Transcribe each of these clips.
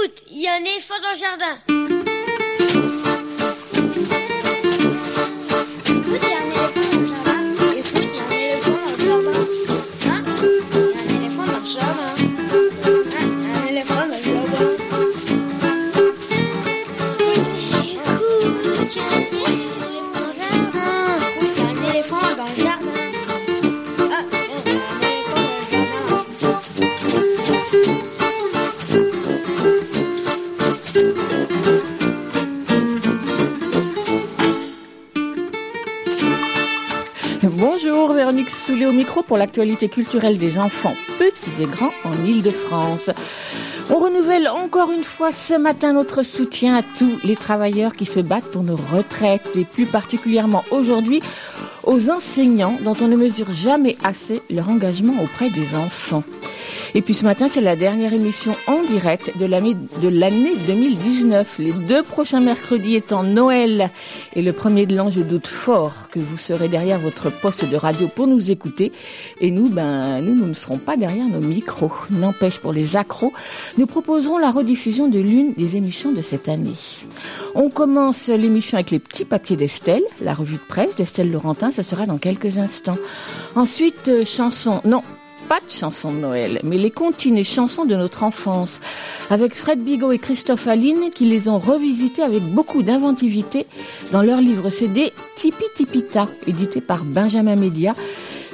Écoute, il y a un éléphant dans le jardin. Pour l'actualité culturelle des enfants, petits et grands, en Ile-de-France. On renouvelle encore une fois ce matin notre soutien à tous les travailleurs qui se battent pour nos retraites et plus particulièrement aujourd'hui aux enseignants dont on ne mesure jamais assez leur engagement auprès des enfants. Et puis ce matin, c'est la dernière émission en direct de l'année 2019. Les deux prochains mercredis étant Noël et le premier de l'an, je doute fort que vous serez derrière votre poste de radio pour nous écouter. Et nous, ben, nous, nous ne serons pas derrière nos micros. N'empêche, pour les accros, nous proposerons la rediffusion de l'une des émissions de cette année. On commence l'émission avec les petits papiers d'Estelle, la revue de presse d'Estelle Laurentin, ce sera dans quelques instants. Ensuite, euh, chanson, non, pas de chansons de Noël, mais les comptines et chansons de notre enfance, avec Fred Bigot et Christophe Aline qui les ont revisitées avec beaucoup d'inventivité dans leur livre CD Tipi Tipita, édité par Benjamin Média,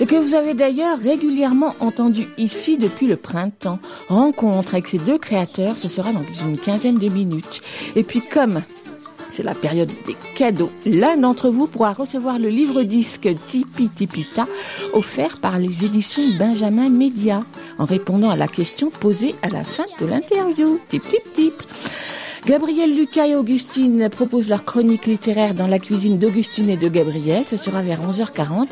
et que vous avez d'ailleurs régulièrement entendu ici depuis le printemps. Rencontre avec ces deux créateurs, ce sera dans une quinzaine de minutes. Et puis comme c'est la période des cadeaux. L'un d'entre vous pourra recevoir le livre-disque Tipi Tipita offert par les éditions Benjamin Média en répondant à la question posée à la fin de l'interview. Tip tip tip. Gabriel Lucas et Augustine proposent leur chronique littéraire dans la cuisine d'Augustine et de Gabriel. Ce sera vers 11h40.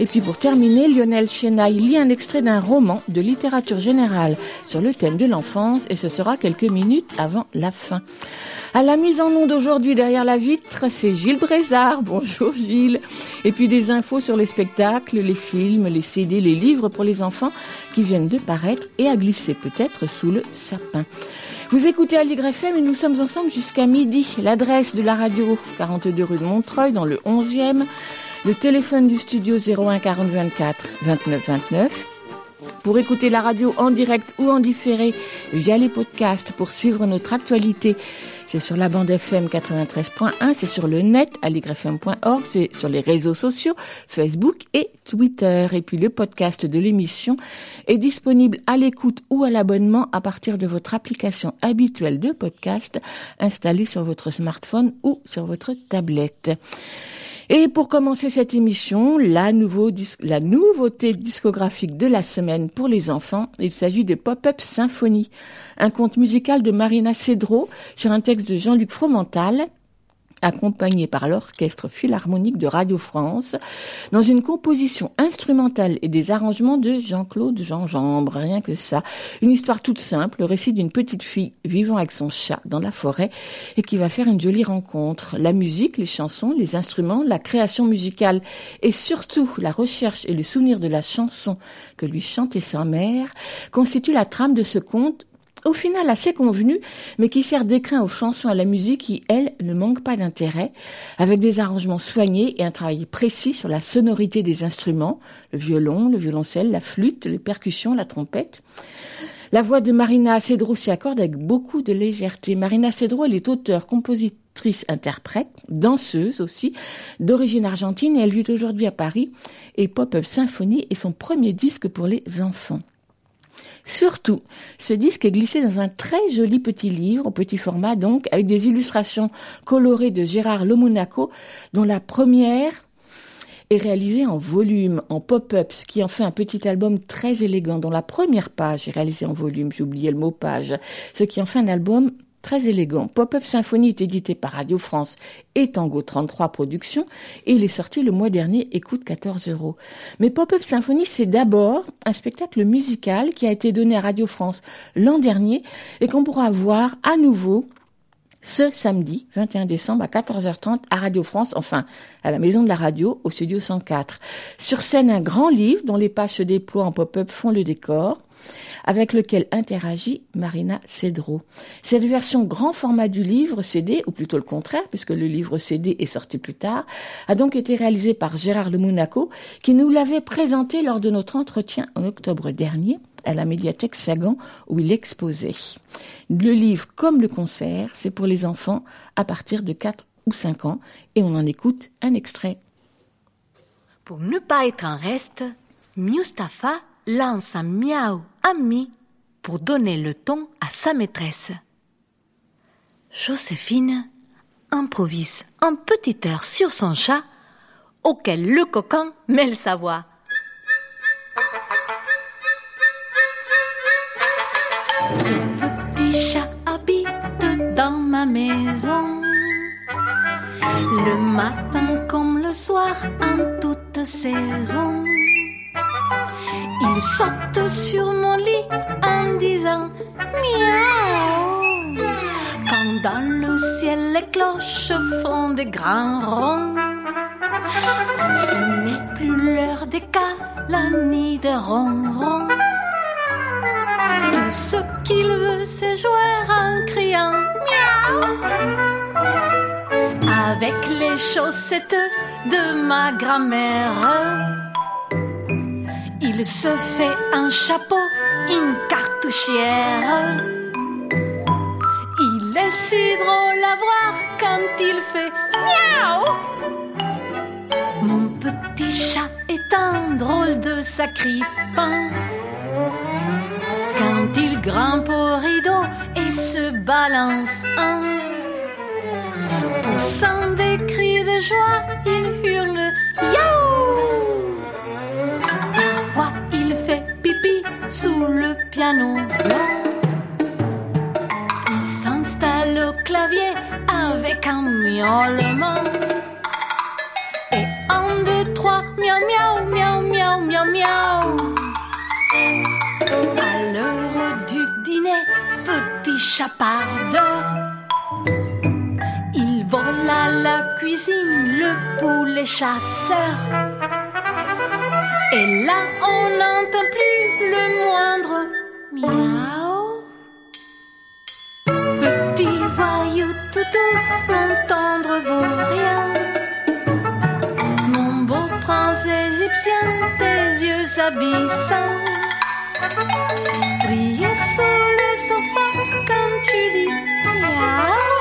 Et puis pour terminer, Lionel Chenaille lit un extrait d'un roman de littérature générale sur le thème de l'enfance et ce sera quelques minutes avant la fin. À la mise en onde d'aujourd'hui derrière la vitre, c'est Gilles Brézard. Bonjour Gilles. Et puis des infos sur les spectacles, les films, les CD, les livres pour les enfants qui viennent de paraître et à glisser peut-être sous le sapin. Vous écoutez Aligre FM et nous sommes ensemble jusqu'à midi. L'adresse de la radio, 42 rue de Montreuil dans le 11e. Le téléphone du studio 01 40 24 29 29. Pour écouter la radio en direct ou en différé via les podcasts pour suivre notre actualité c'est sur la bande FM 93.1, c'est sur le net, aligrefm.org, c'est sur les réseaux sociaux, Facebook et Twitter. Et puis le podcast de l'émission est disponible à l'écoute ou à l'abonnement à partir de votre application habituelle de podcast installée sur votre smartphone ou sur votre tablette. Et pour commencer cette émission, la, nouveauté discographique de la semaine pour les enfants, il s'agit de Pop-Up Symphonie, un conte musical de Marina Cedro sur un texte de Jean-Luc Fromental accompagné par l'Orchestre Philharmonique de Radio France, dans une composition instrumentale et des arrangements de Jean-Claude Jean-Jambre, rien que ça. Une histoire toute simple, le récit d'une petite fille vivant avec son chat dans la forêt et qui va faire une jolie rencontre. La musique, les chansons, les instruments, la création musicale et surtout la recherche et le souvenir de la chanson que lui chantait sa mère constituent la trame de ce conte au final assez convenu, mais qui sert d'écrin aux chansons à la musique qui, elle, ne manque pas d'intérêt, avec des arrangements soignés et un travail précis sur la sonorité des instruments, le violon, le violoncelle, la flûte, les percussions, la trompette. La voix de Marina Cedro s'y accorde avec beaucoup de légèreté. Marina Cedro, elle est auteure, compositrice, interprète, danseuse aussi, d'origine argentine et elle vit aujourd'hui à Paris et Pop-Up Symphony est son premier disque pour les enfants. Surtout, ce disque est glissé dans un très joli petit livre, au petit format donc, avec des illustrations colorées de Gérard Lomonaco, dont la première est réalisée en volume, en pop-up, ce qui en fait un petit album très élégant, dont la première page est réalisée en volume, j'ai oublié le mot page, ce qui en fait un album très élégant. Pop-Up Symphonie est édité par Radio France et Tango 33 Productions et il est sorti le mois dernier et coûte 14 euros. Mais Pop-Up Symphonie, c'est d'abord un spectacle musical qui a été donné à Radio France l'an dernier et qu'on pourra voir à nouveau ce samedi 21 décembre à 14h30 à Radio France, enfin à la Maison de la Radio au studio 104. Sur scène, un grand livre dont les pages se déploient en pop-up font le décor avec lequel interagit Marina Cedro. Cette version grand format du livre CD, ou plutôt le contraire, puisque le livre CD est sorti plus tard, a donc été réalisée par Gérard Le Monaco, qui nous l'avait présenté lors de notre entretien en octobre dernier à la médiathèque Sagan où il exposait. Le livre, comme le concert, c'est pour les enfants à partir de 4 ou 5 ans et on en écoute un extrait. Pour ne pas être en reste, Mustapha lance un miaou ami pour donner le ton à sa maîtresse. Joséphine improvise un petit air sur son chat auquel le coquin mêle sa voix. Ce petit chat habite dans ma maison. Le matin comme le soir en toute saison. Il saute sur mon lit en disant miaou. Quand dans le ciel les cloches font des grands ronds. Ce n'est plus l'heure des câlins ni des ronrons. Tout ce qu'il veut, c'est jouer en criant miaou. Avec les chaussettes de ma grand-mère. Il se fait un chapeau, une cartouchière. Il est si drôle à voir quand il fait miaou. Mon petit chat est un drôle de sacripant. Quand il grimpe au rideau et se balance un. Poussant des cris de joie, il hurle Yaou! Sous le piano blanc. Il s'installe au clavier avec un miaulement. Et un, deux, trois, miaou, miaou, miaou, miaou, miaou, miaou. À l'heure du dîner, petit chapardeur. Il vole à la cuisine le poulet chasseur. Et là, on n'entend plus le moindre miaou. Petit voyou toutou, mon tendre vaurien. Mon beau prince égyptien, tes yeux abyssants. Briller sur le sofa quand tu dis miaou.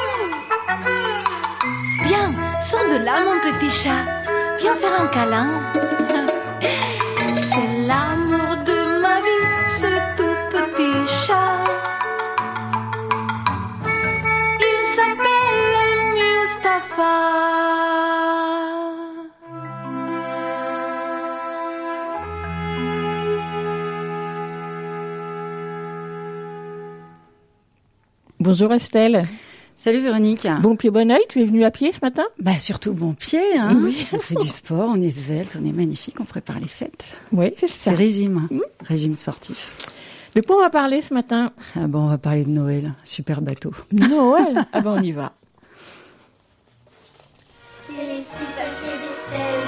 Viens, sors de là, mon petit chat. Viens faire un câlin. Bonjour Estelle. Salut Véronique. Bon pied, bon oeil, tu es venue à pied ce matin? Bah surtout bon pied, hein. Oui. on fait du sport, on est svelte, on est magnifique, on prépare les fêtes. Oui, c'est C'est ça. régime, régime sportif. De quoi on va parler ce matin? Ah bon, on va parler de Noël, super bateau. Noël Ah ben on y va. C'est les petits papiers d'Estelle.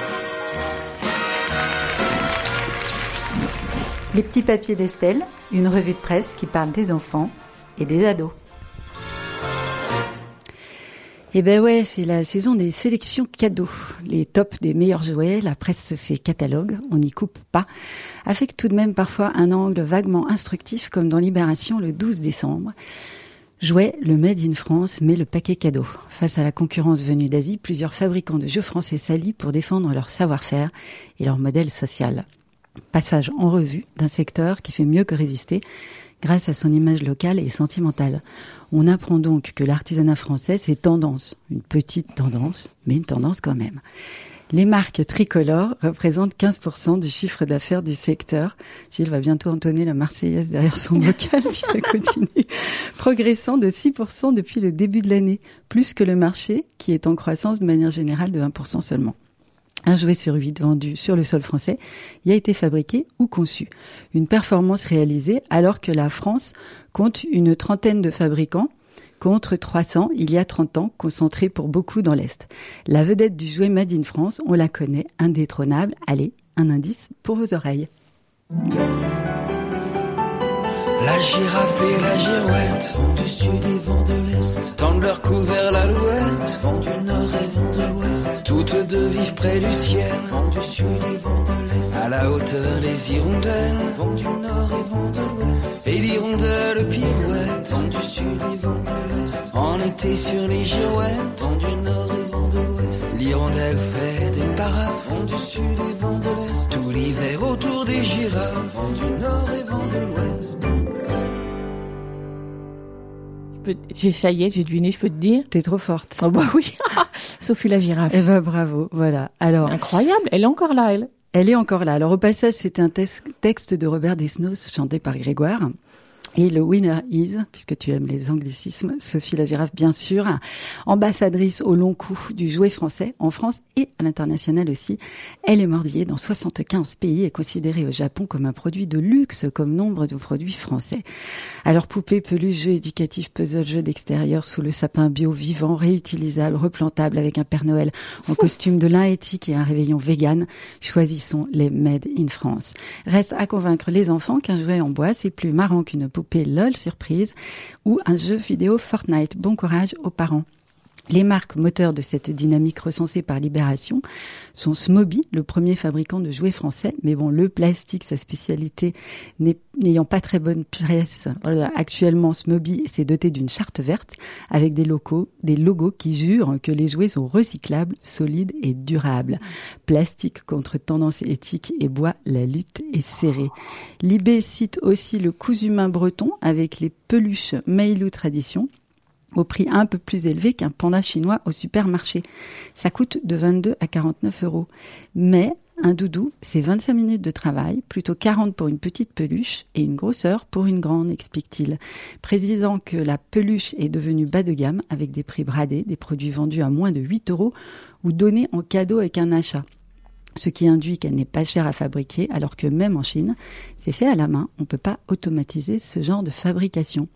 Les petits papiers d'Estelle, une revue de presse qui parle des enfants et des ados. Eh ben ouais, c'est la saison des sélections cadeaux. Les tops des meilleurs jouets, la presse se fait catalogue, on n'y coupe pas, avec tout de même parfois un angle vaguement instructif comme dans Libération le 12 décembre. Jouet, le Made in France met le paquet cadeau. Face à la concurrence venue d'Asie, plusieurs fabricants de jeux français s'allient pour défendre leur savoir-faire et leur modèle social. Passage en revue d'un secteur qui fait mieux que résister grâce à son image locale et sentimentale. On apprend donc que l'artisanat français, c'est tendance, une petite tendance, mais une tendance quand même. Les marques tricolores représentent 15% du chiffre d'affaires du secteur. Gilles va bientôt entonner la Marseillaise derrière son bocal si ça continue. Progressant de 6% depuis le début de l'année, plus que le marché qui est en croissance de manière générale de 1% seulement. Un jouet sur huit vendu sur le sol français y a été fabriqué ou conçu. Une performance réalisée alors que la France compte une trentaine de fabricants contre 300 il y a 30 ans, concentrés pour beaucoup dans l'Est. La vedette du jouet Made in France, on la connaît, indétrônable. Allez, un indice pour vos oreilles. La girafe et la girouette vont du sud et de l'est, tendent leur l'alouette, nord et près du ciel, vont du sud et vont de l'est, à la hauteur les hirondelles, vont du nord et vont de l'ouest, et l'hirondelle pirouette, vont du sud et vont de l'est, en été sur les girouettes, vont du nord et vont de l'ouest, l'hirondelle fait des paraphes, vont du sud et vont de l'est, tout l'hiver autour des girafes, vont du nord et vont de l'ouest. J'ai ça y est, j'ai deviné, je peux te dire. T'es trop forte. Oh bah oui, Sophie la girafe. Eh ben bravo, voilà. Alors, Incroyable, elle est encore là, elle. Elle est encore là. Alors au passage, c'était un texte de Robert Desnos chanté par Grégoire. Et le winner is, puisque tu aimes les anglicismes, Sophie la girafe, bien sûr, ambassadrice au long cou du jouet français, en France et à l'international aussi. Elle est mordillée dans 75 pays et considérée au Japon comme un produit de luxe, comme nombre de produits français. Alors poupée, peluche, jeu éducatif, puzzle, jeu d'extérieur sous le sapin bio vivant, réutilisable, replantable avec un Père Noël en costume de lin éthique et un réveillon vegan, choisissons les Made in France. Reste à convaincre les enfants qu'un jouet en bois, c'est plus marrant qu'une poupée LOL surprise ou un jeu vidéo Fortnite. Bon courage aux parents. Les marques moteurs de cette dynamique recensée par Libération sont Smoby, le premier fabricant de jouets français, mais bon, le plastique, sa spécialité, n'ayant pas très bonne presse. Actuellement, Smoby s'est doté d'une charte verte avec des logos, des logos qui jurent que les jouets sont recyclables, solides et durables. Plastique contre tendance éthique et bois, la lutte est serrée. Libé cite aussi le cousu humain breton avec les peluches Mailou Tradition au prix un peu plus élevé qu'un panda chinois au supermarché. Ça coûte de 22 à 49 euros. Mais un doudou, c'est 25 minutes de travail, plutôt 40 pour une petite peluche et une grosseur pour une grande, explique-t-il. Précisant que la peluche est devenue bas de gamme avec des prix bradés, des produits vendus à moins de 8 euros ou donnés en cadeau avec un achat ce qui induit qu'elle n'est pas chère à fabriquer, alors que même en Chine, c'est fait à la main, on ne peut pas automatiser ce genre de fabrication.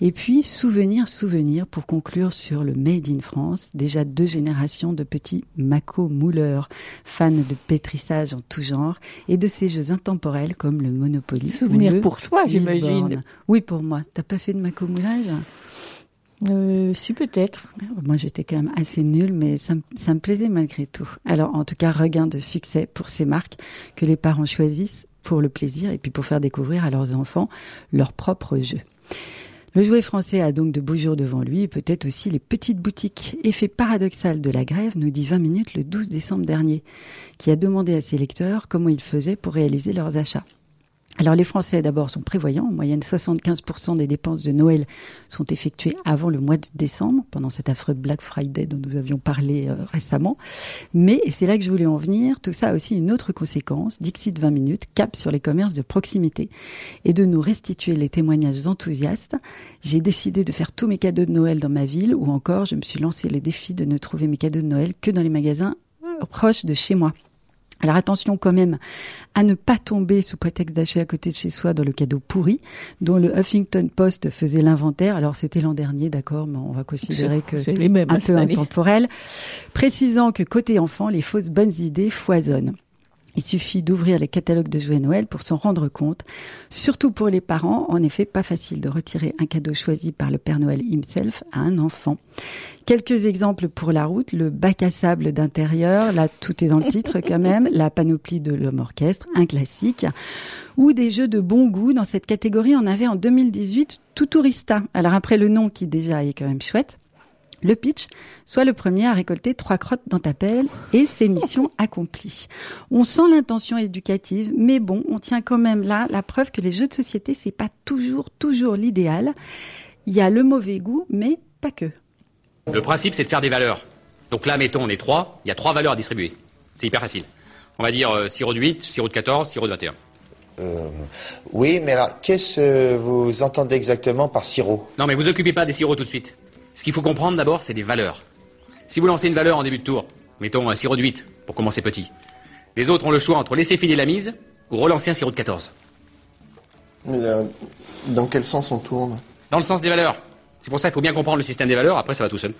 Et puis, souvenir, souvenir, pour conclure sur le Made in France, déjà deux générations de petits Mako mouleurs, fans de pétrissage en tout genre, et de ces jeux intemporels comme le Monopoly. ou Souvenir pour toi, j'imagine. Oui, pour moi. T'as pas fait de Mako moulage? Euh, si peut-être. moi, j'étais quand même assez nulle, mais ça, me- ça me plaisait malgré tout. Alors, en tout cas, regain de succès pour ces marques que les parents choisissent pour le plaisir et puis pour faire découvrir à leurs enfants leurs propres jeux. Le jouet français a donc de beaux jours devant lui peut-être aussi les petites boutiques. Effet paradoxal de la grève, nous dit 20 minutes le 12 décembre dernier, qui a demandé à ses lecteurs comment ils faisaient pour réaliser leurs achats. Alors les Français d'abord sont prévoyants, en moyenne 75% des dépenses de Noël sont effectuées avant le mois de décembre, pendant cet affreux Black Friday dont nous avions parlé euh, récemment. Mais, c'est là que je voulais en venir, tout ça a aussi une autre conséquence, Dixit 20 minutes, cap sur les commerces de proximité. Et de nous restituer les témoignages enthousiastes, j'ai décidé de faire tous mes cadeaux de Noël dans ma ville, ou encore je me suis lancé le défi de ne trouver mes cadeaux de Noël que dans les magasins euh, proches de chez moi. Alors attention quand même à ne pas tomber sous prétexte d'acheter à côté de chez soi dans le cadeau pourri dont le Huffington Post faisait l'inventaire. Alors c'était l'an dernier, d'accord, mais on va considérer que C'est un hein, peu intemporel. Précisant que côté enfant, les fausses bonnes idées foisonnent. Il suffit d'ouvrir les catalogues de jouets Noël pour s'en rendre compte. Surtout pour les parents, en effet, pas facile de retirer un cadeau choisi par le Père Noël himself à un enfant. Quelques exemples pour la route, le bac à sable d'intérieur, là tout est dans le titre quand même, la panoplie de l'homme orchestre, un classique, ou des jeux de bon goût. Dans cette catégorie, on avait en 2018 tout tourista. Alors après le nom qui déjà est quand même chouette, le pitch, soit le premier à récolter trois crottes dans ta pelle et c'est mission accomplie. On sent l'intention éducative, mais bon, on tient quand même là la preuve que les jeux de société, c'est pas toujours, toujours l'idéal. Il y a le mauvais goût, mais pas que. Le principe, c'est de faire des valeurs. Donc là, mettons, on est trois, il y a trois valeurs à distribuer. C'est hyper facile. On va dire euh, sirop de 8, sirop de 14, sirop de 21. Euh, oui, mais alors, qu'est-ce que vous entendez exactement par sirop? Non, mais vous occupez pas des sirops tout de suite. Ce qu'il faut comprendre d'abord, c'est des valeurs. Si vous lancez une valeur en début de tour, mettons un sirop de 8, pour commencer petit, les autres ont le choix entre laisser filer la mise ou relancer un sirop de 14. Mais, euh, dans quel sens on tourne? Dans le sens des valeurs. C'est pour ça qu'il faut bien comprendre le système des valeurs, après ça va tout seul.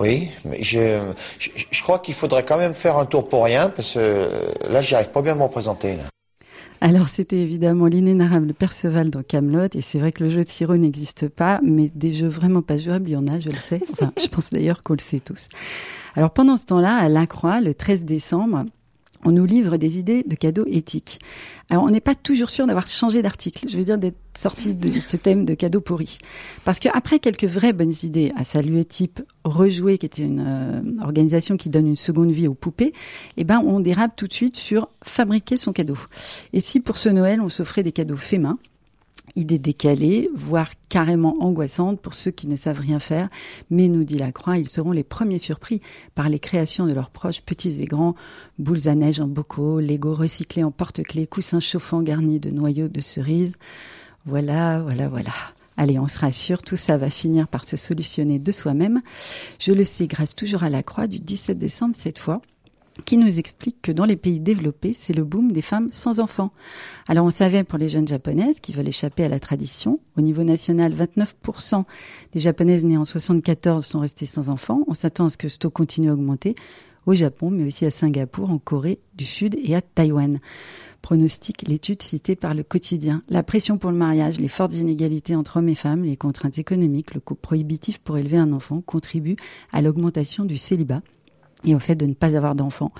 Oui, mais je, je, je crois qu'il faudrait quand même faire un tour pour rien, parce que euh, là, j'y arrive pas bien à me représenter. Là. Alors c'était évidemment l'inénarrable Perceval dans Camelot et c'est vrai que le jeu de sirop n'existe pas, mais des jeux vraiment pas jouables, il y en a, je le sais. Enfin, je pense d'ailleurs qu'on le sait tous. Alors pendant ce temps-là, à Lacroix, le 13 décembre, on nous livre des idées de cadeaux éthiques. Alors, on n'est pas toujours sûr d'avoir changé d'article. Je veux dire d'être sorti de ce thème de cadeaux pourris. Parce qu'après quelques vraies bonnes idées à saluer type Rejouer, qui était une euh, organisation qui donne une seconde vie aux poupées, eh ben, on dérape tout de suite sur fabriquer son cadeau. Et si pour ce Noël, on s'offrait des cadeaux faits main, idée décalée, voire carrément angoissante pour ceux qui ne savent rien faire, mais nous dit la Croix, ils seront les premiers surpris par les créations de leurs proches, petits et grands, boules à neige en bocaux, Lego recyclés en porte-clés, coussins chauffants garnis de noyaux de cerises. Voilà, voilà, voilà. Allez, on se rassure, tout ça va finir par se solutionner de soi-même. Je le sais grâce toujours à la Croix du 17 décembre cette fois qui nous explique que dans les pays développés, c'est le boom des femmes sans enfants. Alors on savait pour les jeunes japonaises qui veulent échapper à la tradition, au niveau national, 29% des japonaises nées en 74 sont restées sans enfants. On s'attend à ce que ce taux continue à augmenter au Japon, mais aussi à Singapour, en Corée du Sud et à Taïwan. Pronostique l'étude citée par le quotidien. La pression pour le mariage, les fortes inégalités entre hommes et femmes, les contraintes économiques, le coût prohibitif pour élever un enfant contribuent à l'augmentation du célibat et au fait de ne pas avoir d'enfants.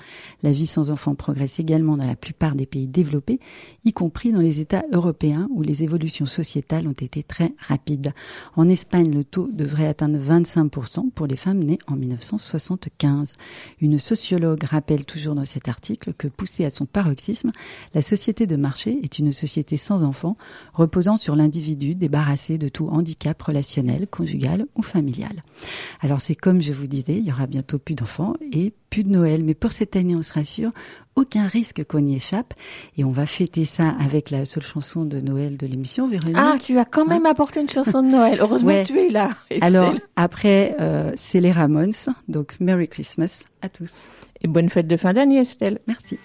La vie sans enfants progresse également dans la plupart des pays développés, y compris dans les États européens où les évolutions sociétales ont été très rapides. En Espagne, le taux devrait atteindre 25% pour les femmes nées en 1975. Une sociologue rappelle toujours dans cet article que poussée à son paroxysme, la société de marché est une société sans enfants, reposant sur l'individu débarrassé de tout handicap relationnel, conjugal ou familial. Alors c'est comme je vous disais, il y aura bientôt plus d'enfants et plus de Noël. Mais pour cette année, on se rassure, aucun risque qu'on y échappe. Et on va fêter ça avec la seule chanson de Noël de l'émission, Véronique. Ah, tu as quand même apporté une chanson de Noël. Heureusement Ouais. que tu es là. Estelle. Alors, après, euh, c'est les Ramones. Donc, Merry Christmas à tous. Et bonne fête de fin d'année, Estelle. Merci.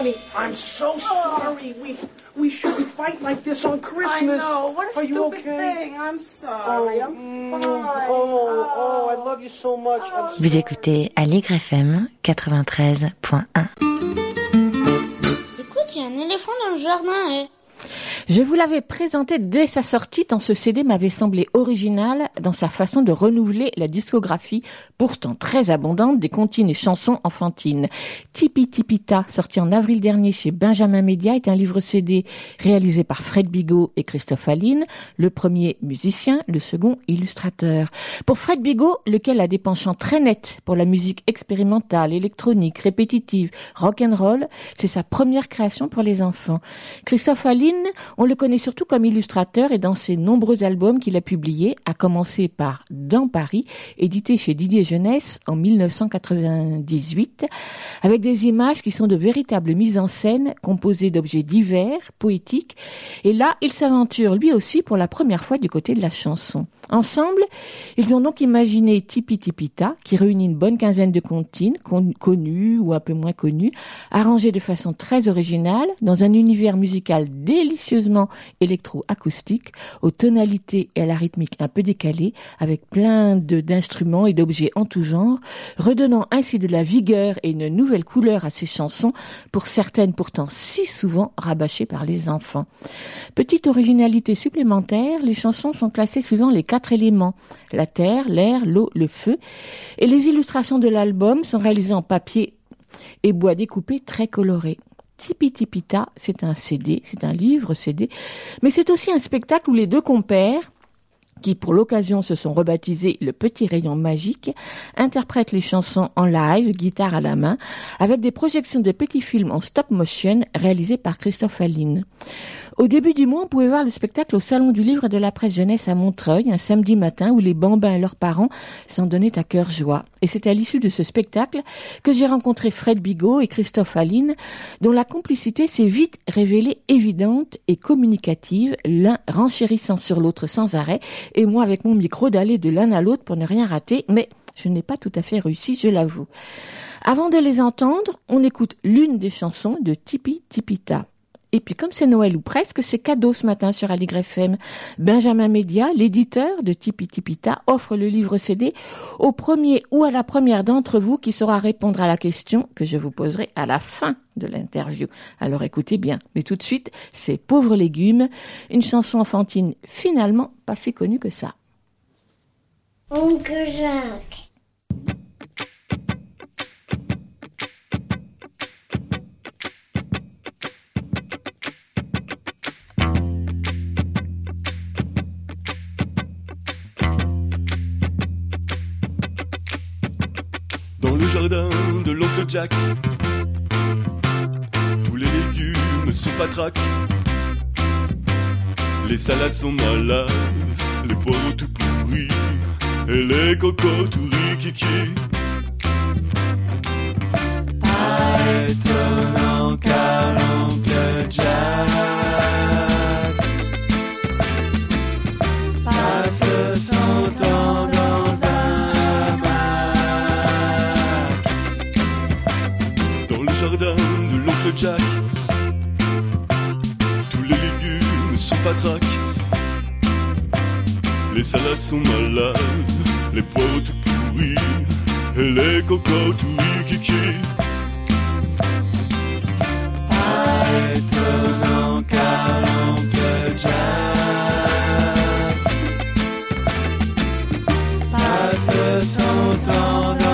Honey, I'm so sorry. We we shouldn't fight like this on Christmas. I know. What a Are you stupid okay? thing. I'm sorry. I'm mm, fine. Oh, oh, I love you so much. I'm Vous écoutez Allegre FM 93.1. Écoute, il y a un éléphant dans le jardin. eh. Je vous l'avais présenté dès sa sortie, tant ce CD m'avait semblé original dans sa façon de renouveler la discographie, pourtant très abondante, des comptines et chansons enfantines. Tipi Tipita, sorti en avril dernier chez Benjamin Media, est un livre CD réalisé par Fred Bigot et Christophe Aline, le premier musicien, le second illustrateur. Pour Fred Bigot, lequel a des penchants très nets pour la musique expérimentale, électronique, répétitive, rock and roll, c'est sa première création pour les enfants. Christophe Aline, on le connaît surtout comme illustrateur et dans ses nombreux albums qu'il a publiés, à commencer par Dans Paris, édité chez Didier Jeunesse en 1998, avec des images qui sont de véritables mises en scène composées d'objets divers, poétiques, et là, il s'aventure lui aussi pour la première fois du côté de la chanson. Ensemble, ils ont donc imaginé Tipi Tipita, qui réunit une bonne quinzaine de comptines, con- connues ou un peu moins connues, arrangées de façon très originale, dans un univers musical électro-acoustique, aux tonalités et à la rythmique un peu décalées, avec plein d'instruments et d'objets en tout genre, redonnant ainsi de la vigueur et une nouvelle couleur à ces chansons, pour certaines pourtant si souvent rabâchées par les enfants. Petite originalité supplémentaire, les chansons sont classées suivant les quatre éléments, la terre, l'air, l'eau, le feu, et les illustrations de l'album sont réalisées en papier et bois découpé très coloré. Tipi Tipita, c'est un CD, c'est un livre CD, mais c'est aussi un spectacle où les deux compères, qui pour l'occasion se sont rebaptisés le Petit Rayon Magique, interprètent les chansons en live, guitare à la main, avec des projections de petits films en stop motion réalisés par Christophe Aline. Au début du mois, on pouvait voir le spectacle au Salon du Livre de la Presse Jeunesse à Montreuil, un samedi matin où les bambins et leurs parents s'en donnaient à cœur joie. Et c'est à l'issue de ce spectacle que j'ai rencontré Fred Bigot et Christophe Aline, dont la complicité s'est vite révélée évidente et communicative, l'un renchérissant sur l'autre sans arrêt, et moi avec mon micro d'aller de l'un à l'autre pour ne rien rater, mais je n'ai pas tout à fait réussi, je l'avoue. Avant de les entendre, on écoute l'une des chansons de Tipi Tipita. Et puis comme c'est Noël ou presque, c'est cadeau ce matin sur Aligre FM. Benjamin Média, l'éditeur de Tipi Tipita, offre le livre CD au premier ou à la première d'entre vous qui saura répondre à la question que je vous poserai à la fin de l'interview. Alors écoutez bien. Mais tout de suite, c'est Pauvres légumes, une chanson enfantine finalement pas si connue que ça. Oncle Jacques. Jardin de l'oncle Jack, tous les légumes sont patraques. Les salades sont malades, les poireaux tout pourris, et les cocos tout rikiki. Pas Jack, tous les légumes sont patraques. Les salades sont malades, les poireaux tout pourris, et les cocos tout. Pas étonnant l'oncle Jack passe son temps dans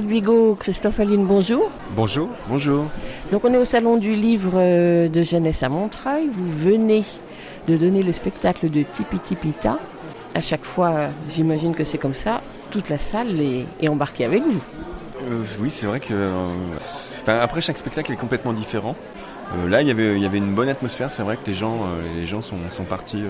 Fred Bigot, Christophe Aline, bonjour. Bonjour. Bonjour. Donc on est au salon du livre euh, de jeunesse à Montreuil. Vous venez de donner le spectacle de Tipi Tipita. À chaque fois, j'imagine que c'est comme ça. Toute la salle est, est embarquée avec vous. Euh, oui, c'est vrai que. euh, enfin, après, chaque spectacle est complètement différent. Euh, là, il y avait, il y avait une bonne atmosphère. C'est vrai que les gens, les gens sont, sont partis.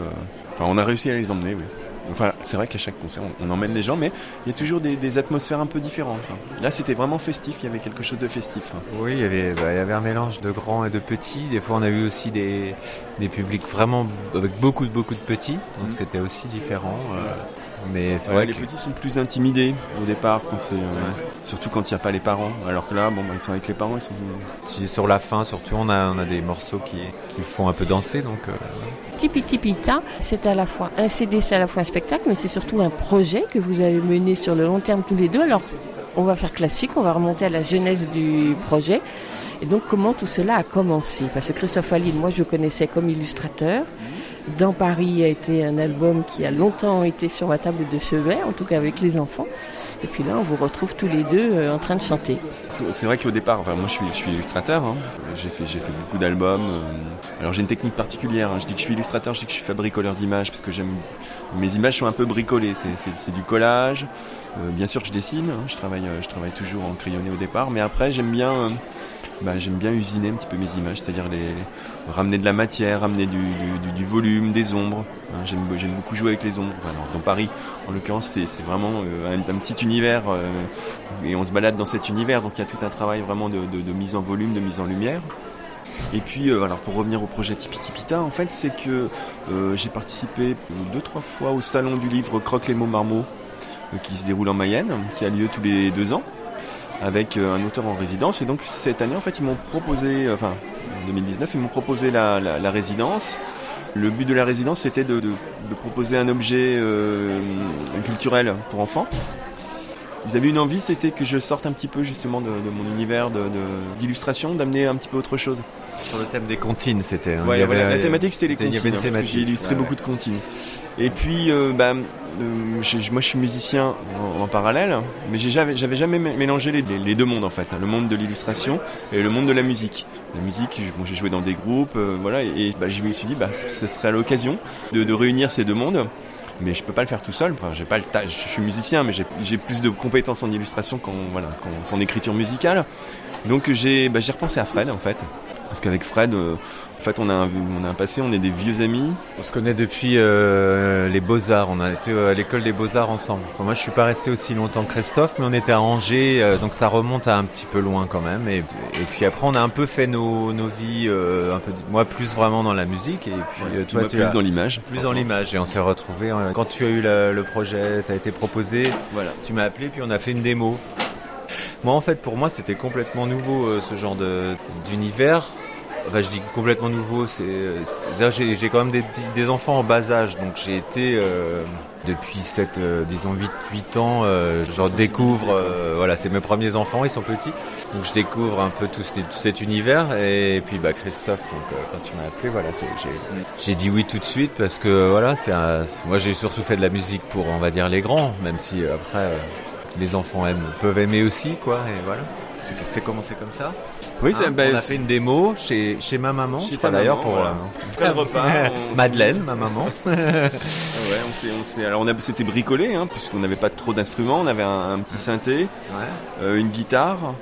Enfin, on a réussi à les emmener, oui. Enfin, c'est vrai qu'à chaque concert, on, on emmène les gens, mais il y a toujours des, des atmosphères un peu différentes. hein. Là, c'était vraiment festif. Il y avait quelque chose de festif. hein. Oui, il y, avait, bah, il y avait un mélange de grands et de petits. Des fois, on a eu aussi des, des publics vraiment avec beaucoup, beaucoup de petits. Donc, Mhm. c'était aussi différent. euh, mais c'est vrai les que petits sont plus intimidés au départ, quand c'est, euh, surtout quand il n'y a pas les parents. Alors que là, bon, bah, ils sont avec les parents, ils sont. si- sur la fin, surtout, on a, on a des morceaux qui, qui font un peu danser. Donc, euh, Tipi Tipita, c'est à la fois un CD, c'est à la fois un spectacle, mais c'est surtout un projet que vous avez mené sur le long terme tous les deux. Alors, on va faire classique, on va remonter à la genèse du projet. Et donc, comment tout cela a commencé? Parce que Christophe Aline, moi, je le connaissais comme illustrateur. Dans Paris a été un album qui a longtemps été sur ma table de chevet, en tout cas avec les enfants. Et puis là, on vous retrouve tous les deux euh, en train de chanter. C'est vrai qu'au départ, enfin, moi je suis, illustrateur, hein. j'ai fait, beaucoup d'albums. euh, alors j'ai une technique particulière, hein. je dis que je suis illustrateur, je dis que je suis fabricoleur d'images parce que. Mes images sont un peu bricolées, c'est- du collage. Euh, bien sûr que je dessine, hein. je, travaille, toujours en crayonné au départ, mais après j'aime bien. Bah, j'aime bien usiner un petit peu mes images, c'est-à-dire ramener de la matière, ramener du, volume, des ombres. hein. j'aime, beaucoup jouer avec les ombres. Dans Paris, en l'occurrence, c'est, vraiment euh, un, petit univers euh, et on se balade dans cet univers, donc il y a tout un travail vraiment de, mise en volume, de mise en lumière. Et puis, euh, alors pour revenir au projet Tipi Tipita, en fait, c'est que j'ai participé deux trois fois au salon du livre Croque les mots marmots qui se déroule en Mayenne, qui a lieu tous les deux ans avec euh, un auteur en résidence. Et donc cette année, en fait, ils m'ont proposé, euh, enfin en 2019, ils m'ont proposé la, la- la résidence. Le but de la résidence, c'était de, de- de proposer un objet euh, culturel pour enfants. Ils avaient une envie, c'était que je sorte un petit peu justement de, de mon univers d'illustration, d'amener un petit peu autre chose. sur le thème des comptines, c'était. hein. Ouais, voilà, la thématique c'était les comptines, hein, parce que j'ai illustré Ouais, beaucoup de comptines. Et puis, euh, bah, moi je suis musicien en, parallèle, mais j'avais jamais mé- mélangé les, deux mondes en fait, hein, le monde de l'illustration et le monde de la musique. La musique, j'ai joué dans des groupes, euh, voilà, et, bah, je me suis dit, bah, ce serait l'occasion de, réunir ces deux mondes. Mais je peux pas le faire tout seul. Enfin, Je suis musicien, mais j'ai- plus de compétences en illustration qu'en écriture musicale. Donc bah, j'ai repensé à Fred en fait. Parce qu'avec Fred, euh, en fait, on a, un, on a un passé, on est des vieux amis. On se connaît depuis euh, les Beaux-Arts. On a été euh, à l'école des Beaux-Arts ensemble. Enfin, moi, je suis pas resté aussi longtemps que Christophe, mais on était à Angers, euh, donc ça remonte à un petit peu loin quand même. Et, et puis après, on a un peu fait nos, nos vies, euh, un peu, moi plus vraiment dans la musique, et puis euh, toi, tu plus as- dans l'image, plus dans l'image. Et on s'est retrouvés quand tu as eu la- le projet, tu as été proposé. Voilà. Tu m'as appelé, puis on a fait une démo. Moi, en fait, pour moi, c'était complètement nouveau euh, ce genre d'univers. Enfin, je dis complètement nouveau. C'est, j'ai, quand même des, des enfants en bas âge, donc j'ai été euh, depuis 7, euh, disons 8, 8 ans, euh, je découvre. voilà, c'est mes premiers enfants, ils sont petits, donc je découvre un peu tout, cet- tout cet univers. Et, puis, bah, Christophe, donc quand tu m'as appelé, voilà, j'ai, dit oui tout de suite parce que voilà, c'est moi j'ai surtout fait de la musique pour, on va dire, les grands, même si après. les enfants aiment, peuvent aimer aussi, quoi, et voilà. C'est, c'est commencé comme ça. Oui, c'est- Hein, on a fait une démo chez, chez ma maman, Chez je crois d'ailleurs pour voilà. euh, Après le repas, on- Madeleine, ma maman. Ouais, on s'est, on s'est- alors on a, c'était bricolé, hein, puisqu'on n'avait pas trop d'instruments. On avait un, un petit synthé, euh, une guitare,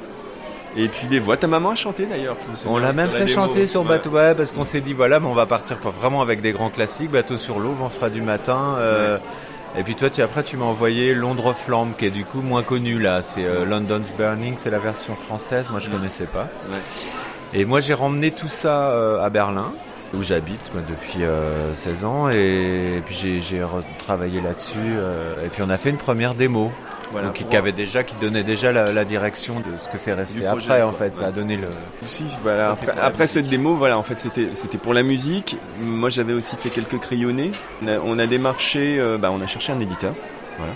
et puis des voix. Ta maman a chanté d'ailleurs. On l'a même la fait chanter sur Ouais. bateau, ouais, parce qu'on s'est dit voilà, mais on va partir pour- vraiment avec des grands classiques, bateau sur l'eau, vent frais du matin. euh, Et puis toi, tu, après, tu m'as envoyé Londres flambe, qui est du coup moins connu là. C'est euh, London's Burning, c'est la version française. Moi, je connaissais pas. Et moi, j'ai ramené tout ça euh, à Berlin, où j'habite moi, depuis euh, 16 ans, et, puis j'ai, j'ai retravaillé là-dessus. euh, et puis on a fait une première démo. Voilà, donc, qui avait déjà, qui donnait déjà la, la direction de ce que c'est resté projet, après, en fait. Ça a donné le. Si, voilà. Ça, après cette démo, voilà, en fait, c'était c'était pour la musique. Moi, j'avais aussi fait quelques crayonnés. On a, on a démarché, euh, bah, on a cherché un éditeur. Voilà.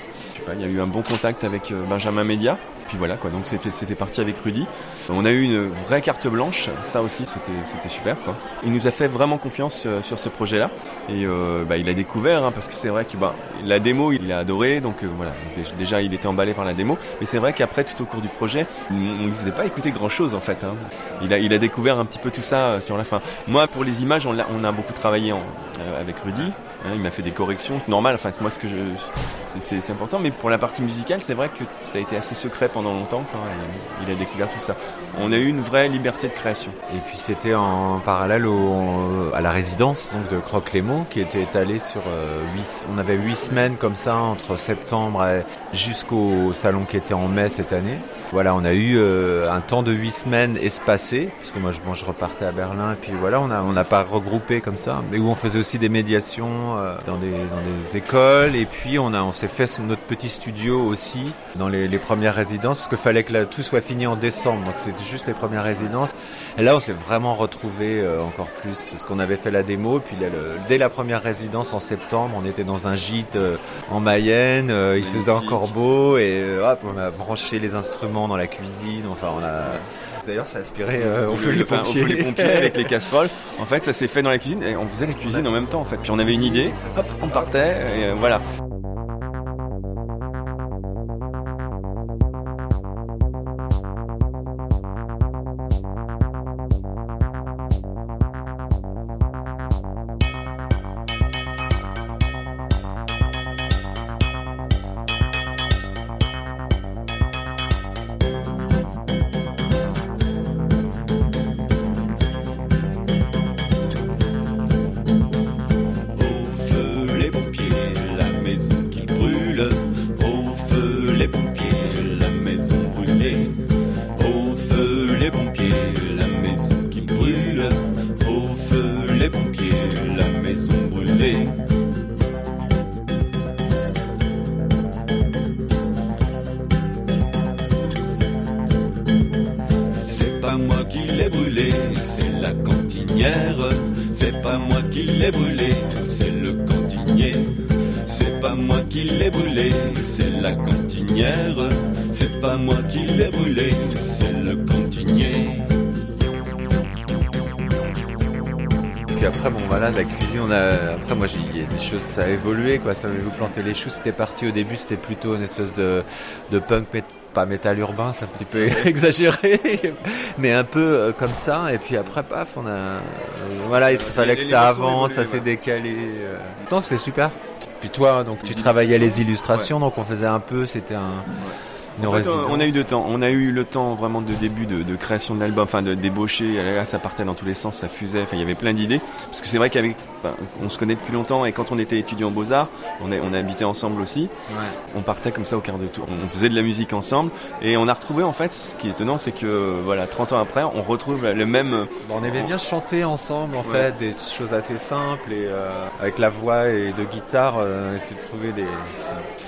Il y a eu un bon contact avec euh, Benjamin Média. Puis voilà quoi, donc c'était parti avec Rudy. On a eu une vraie carte blanche, ça aussi c'était super. Il nous a fait vraiment confiance euh, sur ce projet-là et euh, bah, il a découvert hein, parce que c'est vrai que bah, la démo il a adoré donc voilà déjà il était emballé par la démo mais c'est vrai qu'après tout au cours du projet on ne faisait pas écouter grand chose en fait. hein. Il a découvert un petit peu tout ça sur la fin. Moi pour les images on, a beaucoup travaillé avec Rudy. Hein, il m'a fait des corrections normales. Enfin moi ce que je c'est- important mais pour la partie musicale c'est vrai que ça a été assez secret pendant longtemps et il a découvert tout ça. On a eu une vraie liberté de création. Et puis c'était en parallèle au- à la résidence de les mots qui était étalée sur euh, huit, on avait huit semaines comme ça entre septembre jusqu'au salon qui était en mai cette année. Voilà, on a eu euh, un temps de huit semaines espacé parce que moi je, repartais à Berlin et puis voilà, on a on n'a pas regroupé comme ça et où on faisait aussi des médiations euh, dans des dans des écoles et puis on a on s'est fait notre petit studio aussi dans les, les premières résidences parce qu'il fallait que tout soit fini en décembre donc c'était juste les premières résidences. Et là on s'est vraiment retrouvé encore plus parce qu'on avait fait la démo puis là, le- dès la première résidence en septembre on était dans un gîte euh, en Mayenne euh, il faisait encore beau et euh, hop, on a branché les instruments dans la cuisine enfin on a D'ailleurs, ça aspirait euh, au feu les Enfin, les pompiers avec les casseroles. En fait, ça s'est fait dans la cuisine et on faisait la cuisine en même temps en fait. Puis on avait une idée, hop, on partait et euh, voilà. Vous planter les choux, c'était parti au début, c'était plutôt une espèce de, de punk, mais pas métal urbain, c'est un petit peu exagéré, mais un peu euh, comme ça. Et puis après, paf, on a. euh, voilà, il fallait que ça avance, ça s'est décalé. euh. Non, c'est super. Puis toi, donc tu travaillais les illustrations, donc on faisait un peu, c'était un. En fait, on a eu le temps. On a eu le temps vraiment de début de, de création de l'album, enfin de débaucher. Là, ça partait dans tous les sens, ça fusait. Enfin, il y avait plein d'idées. Parce que c'est vrai qu'avec, on se connaît depuis longtemps et quand on était étudiant en beaux arts, on, est, on a habité ensemble aussi. Ouais. On partait comme ça au quart de tour. On faisait de la musique ensemble et on a retrouvé en fait. Ce qui est étonnant, c'est que voilà, 30 ans après, on retrouve le même. On aimait bien chanter ensemble en Ouais. fait, des choses assez simples et euh, avec la voix et de guitare, euh, essayer de trouver des.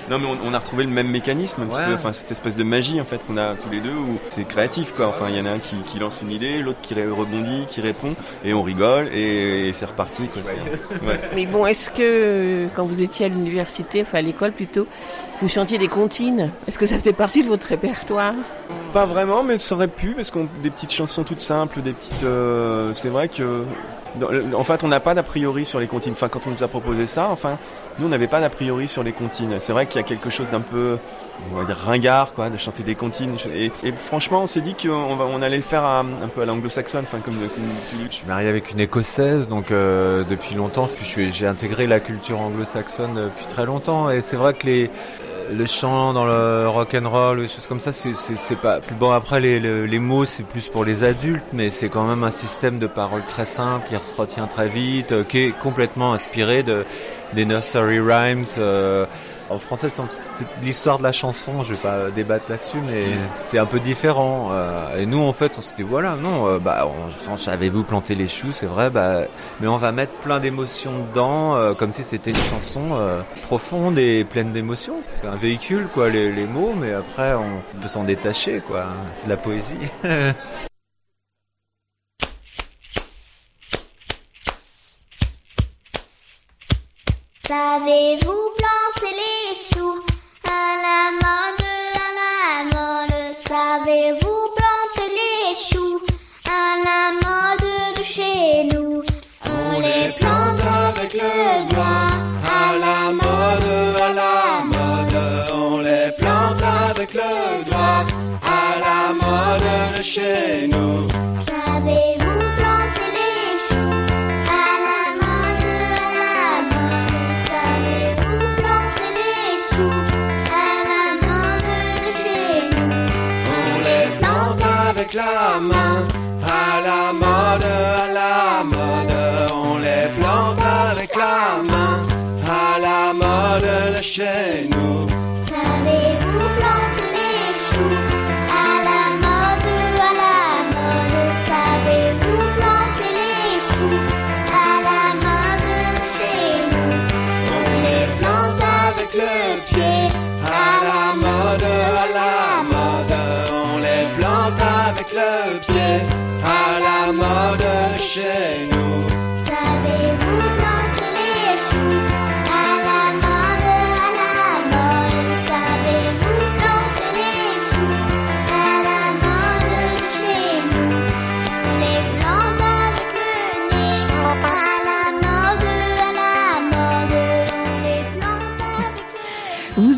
Non mais on, on a retrouvé le même mécanisme un petit peu, enfin cette espèce de magie en fait qu'on a tous les deux où c'est créatif quoi. Enfin il y en a un qui, qui lance une idée, l'autre qui rebondit, qui répond et on rigole et, et c'est reparti quoi. Ouais. Mais bon, est-ce que quand vous étiez à l'université, enfin à l'école plutôt, vous chantiez des comptines? Est-ce que ça faisait partie de votre répertoire? Pas vraiment, mais ça aurait pu parce qu'on des petites chansons toutes simples, des petites. euh, c'est vrai que en fait on n'a pas d'a priori sur les comptines. Enfin quand on nous a proposé ça, enfin nous on n'avait pas d'a priori sur les comptines. C'est vrai qu'il y a quelque chose d'un peu ringard quoi, de chanter des comptines. Et, franchement on s'est dit qu'on on allait le faire un peu à l'anglo-saxonne, enfin comme. Je suis marié avec une écossaise, donc euh, depuis longtemps, j'ai intégré la culture anglo-saxonne depuis très longtemps, et c'est vrai que les le chant dans le rock and roll, choses comme ça, c'est pas bon. Après les, les, les mots, c'est plus pour les adultes, mais c'est quand même un système de paroles très simple qui se retient très vite, euh, qui est complètement inspiré de des nursery rhymes. euh, en français, l'histoire de la chanson, je vais pas débattre là-dessus, mais c'est un peu différent. euh, et nous, en fait, on s'est dit, voilà, non, euh, bah, on, savez-vous planter les choux, c'est vrai, bah, mais on va mettre plein d'émotions dedans, euh, comme si c'était une chanson euh, profonde et pleine d'émotions. C'est un véhicule, quoi, les, les mots, mais après, on peut s'en détacher, quoi. C'est de la poésie. Savez-vous planter c'est les choux. À la mode, à la mode, savez-vous planter les choux? À la mode de chez nous, on les plante avec le doigt. À la mode, à la mode, on les plante avec le doigt. À la mode de chez nous, savez Savez-vous planter les choux à la mode, à la mode? Savez-vous planter les choux à la mode de chez nous? On les plante avec le pied, à la mode, à la mode. On les plante avec le pied, à la mode de chez nous.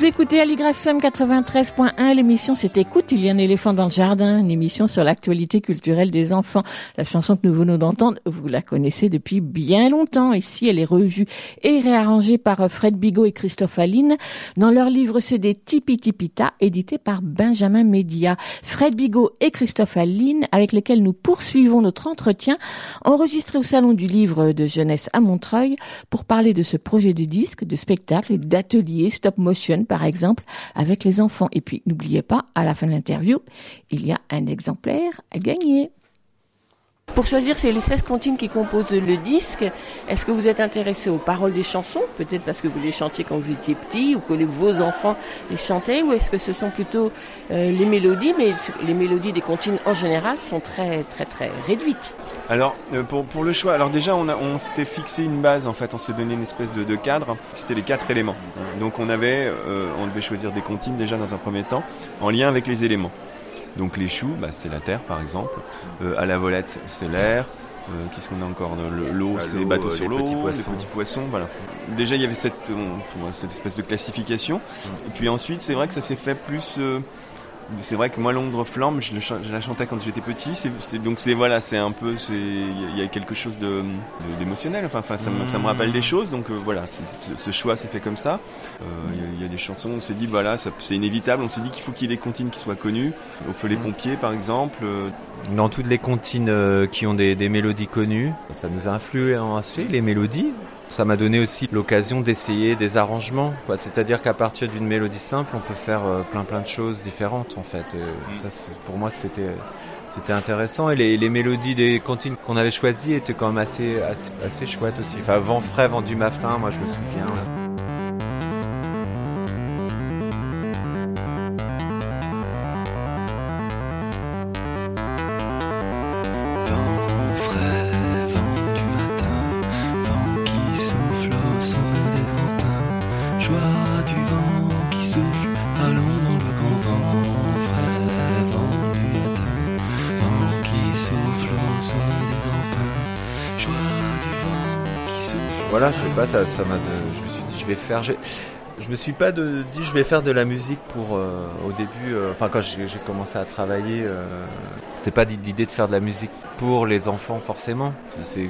Écoutez Aligrafm 93.1, l'émission c'est Écoute, il y a un éléphant dans le jardin, une émission sur l'actualité culturelle des enfants. La chanson que nous venons d'entendre, vous la connaissez depuis bien longtemps. Ici, elle est revue et réarrangée par Fred Bigot et Christophe Aline dans leur livre CD Tipi Tipita, édité par Benjamin Média. Fred Bigot et Christophe Aline, avec lesquels nous poursuivons notre entretien, enregistré au Salon du Livre de Jeunesse à Montreuil, pour parler de ce projet de disque, de spectacle et d'atelier stop motion, exemple, avec les enfants. Et puis, n'oubliez pas, à la fin de l'interview, il y a un exemplaire à gagner. Pour choisir, c'est les 16 comptines qui composent le disque. Est-ce que vous êtes intéressé aux paroles des chansons? Peut-être parce que vous les chantiez quand vous étiez petit ou que vos enfants les chantaient? Ou est-ce que ce sont plutôt euh, les mélodies? Mais les mélodies des comptines en général sont très très très réduites. Alors euh, pour, le choix, alors déjà on, s'était fixé une base en fait, on s'est donné une espèce de, de cadre. C'était les quatre éléments. Donc on avait, euh, on devait choisir des comptines déjà dans un premier temps en lien avec les éléments. Donc les choux, bah, c'est la terre par exemple. Euh, à la volette, c'est l'air. Euh, Qu'est-ce qu'on a encore Le- L'eau, Ah, c'est les bateaux euh, sur l'eau, les petits poissons. Voilà. Déjà il y avait cette, on- cette espèce de classification. Et puis ensuite c'est vrai que ça s'est fait plus. euh, c'est vrai que moi Londres Flamme, je, la chantais quand j'étais petit. Donc c'est voilà, c'est un peu, il y a quelque chose de, d'émotionnel. Enfin, enfin, ça, me, ça me rappelle des choses. Donc euh, voilà, ce choix s'est fait comme ça. Euh, Il y a- il y, a des chansons, on s'est dit voilà, c'est inévitable. On s'est dit qu'il faut qu'il y ait des comptines qui soient connues. Au feu les pompiers par exemple. euh, Dans toutes les comptines qui ont des, des mélodies connues, ça nous a influencé les mélodies. Ça m'a donné aussi l'occasion d'essayer des arrangements. quoi. C'est-à-dire qu'à partir d'une mélodie simple, on peut faire euh, plein plein de choses différentes en fait. Euh, ça, c'est- pour moi, c'était c'était intéressant. Et les, les mélodies des comptines qu'on avait choisies étaient quand même assez assez, assez chouettes aussi. Enfin, vent frais, vent du matin, moi je me souviens. Ça, ça m'a. Je me suis dit, je vais faire. Je, je me suis pas de, dit, je vais faire de la musique pour. euh, au début, euh, enfin quand j'ai j'ai commencé à travailler, euh, c'était pas l'idée de faire de la musique pour les enfants forcément. C'est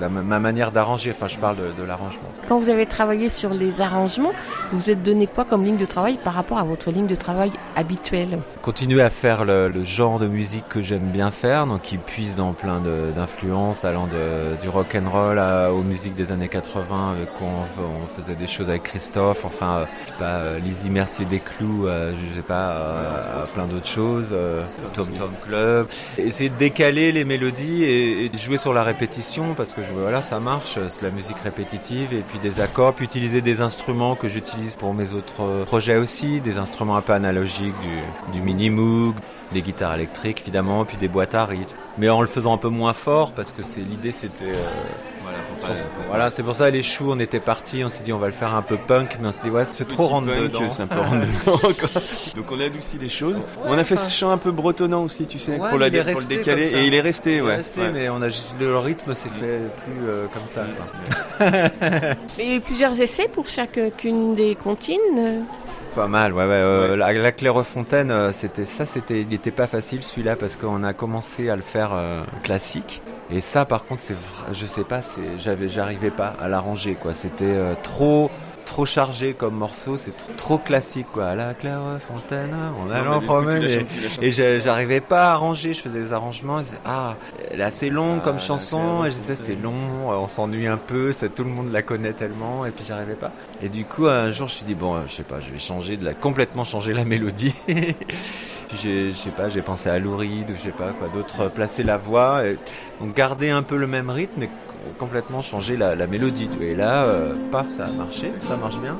ma manière d'arranger. Enfin, je parle de, de l'arrangement. Quand vous avez travaillé sur les arrangements, vous vous êtes donné quoi comme ligne de travail par rapport à votre ligne de travail habituelle? Continuer à faire le, le genre de musique que j'aime bien faire, donc qui puise dans plein d'influences, allant de, du rock and roll à- aux musiques des années 80, avec quoi on, on faisait des choses avec Christophe, enfin, euh, je sais pas, euh, Lizzie Mercier des Clous, euh, je sais pas, euh, plein d'autres choses, euh, Tom Tom Club. Essayer de décaler les mélodies et, jouer sur la répétition, parce que je, voilà, ça marche, c'est la musique répétitive, et puis des accords, puis utiliser des instruments que j'utilise pour mes autres euh, projets aussi, des instruments un peu analogiques, du, du mini Moog, des guitares électriques évidemment, puis des boîtes à rythme. Mais en le faisant un peu moins fort, parce que c'est l'idée c'était... euh, Voilà, pour c'est pour ça les choux, on était partis, on s'est dit on va le faire un peu punk, mais on s'est dit ouais c'est trop rentre dedans. C'est un peu rentre dedans. Donc on a adouci les choses. on a fait ce chant un peu bretonnant aussi, tu sais, Ouais, pour, la, est pour le resté décaler. Et il est resté, Il est ouais. resté, ouais. mais on a juste le rythme s'est fait plus euh, comme ça. quoi. Mais il y a eu plusieurs essais pour chacune des comptines. Pas mal, ouais, ouais. euh, la, la Clairefontaine, euh, c'était ça, c'était, il était pas facile celui-là parce qu'on a commencé à le faire euh, classique. Et ça, par contre, c'est, je sais pas, c'est, j'avais, j'arrivais pas à l'arranger, quoi. C'était euh, trop, trop chargé comme morceau, c'est tr- trop classique, quoi. À la on allant du coup, tu la promener. Et j'arrivais pas à arranger, je faisais des arrangements, et ah, elle est assez longue Ah, comme chanson, et je disais c'est long, on s'ennuie un peu, c'est, tout le monde la connaît tellement, et puis j'arrivais pas. Et du coup, un jour, je me suis dit, bon, euh, je sais pas, je vais changer de la, complètement changer la mélodie. j'ai, sais pas, j'ai pensé à Lou Reed, ou je sais pas quoi d'autre, euh, placer la voix, et, donc garder un peu le même rythme, c- complètement changer la, mélodie. Et là, euh, paf, ça a marché, ça marche bien,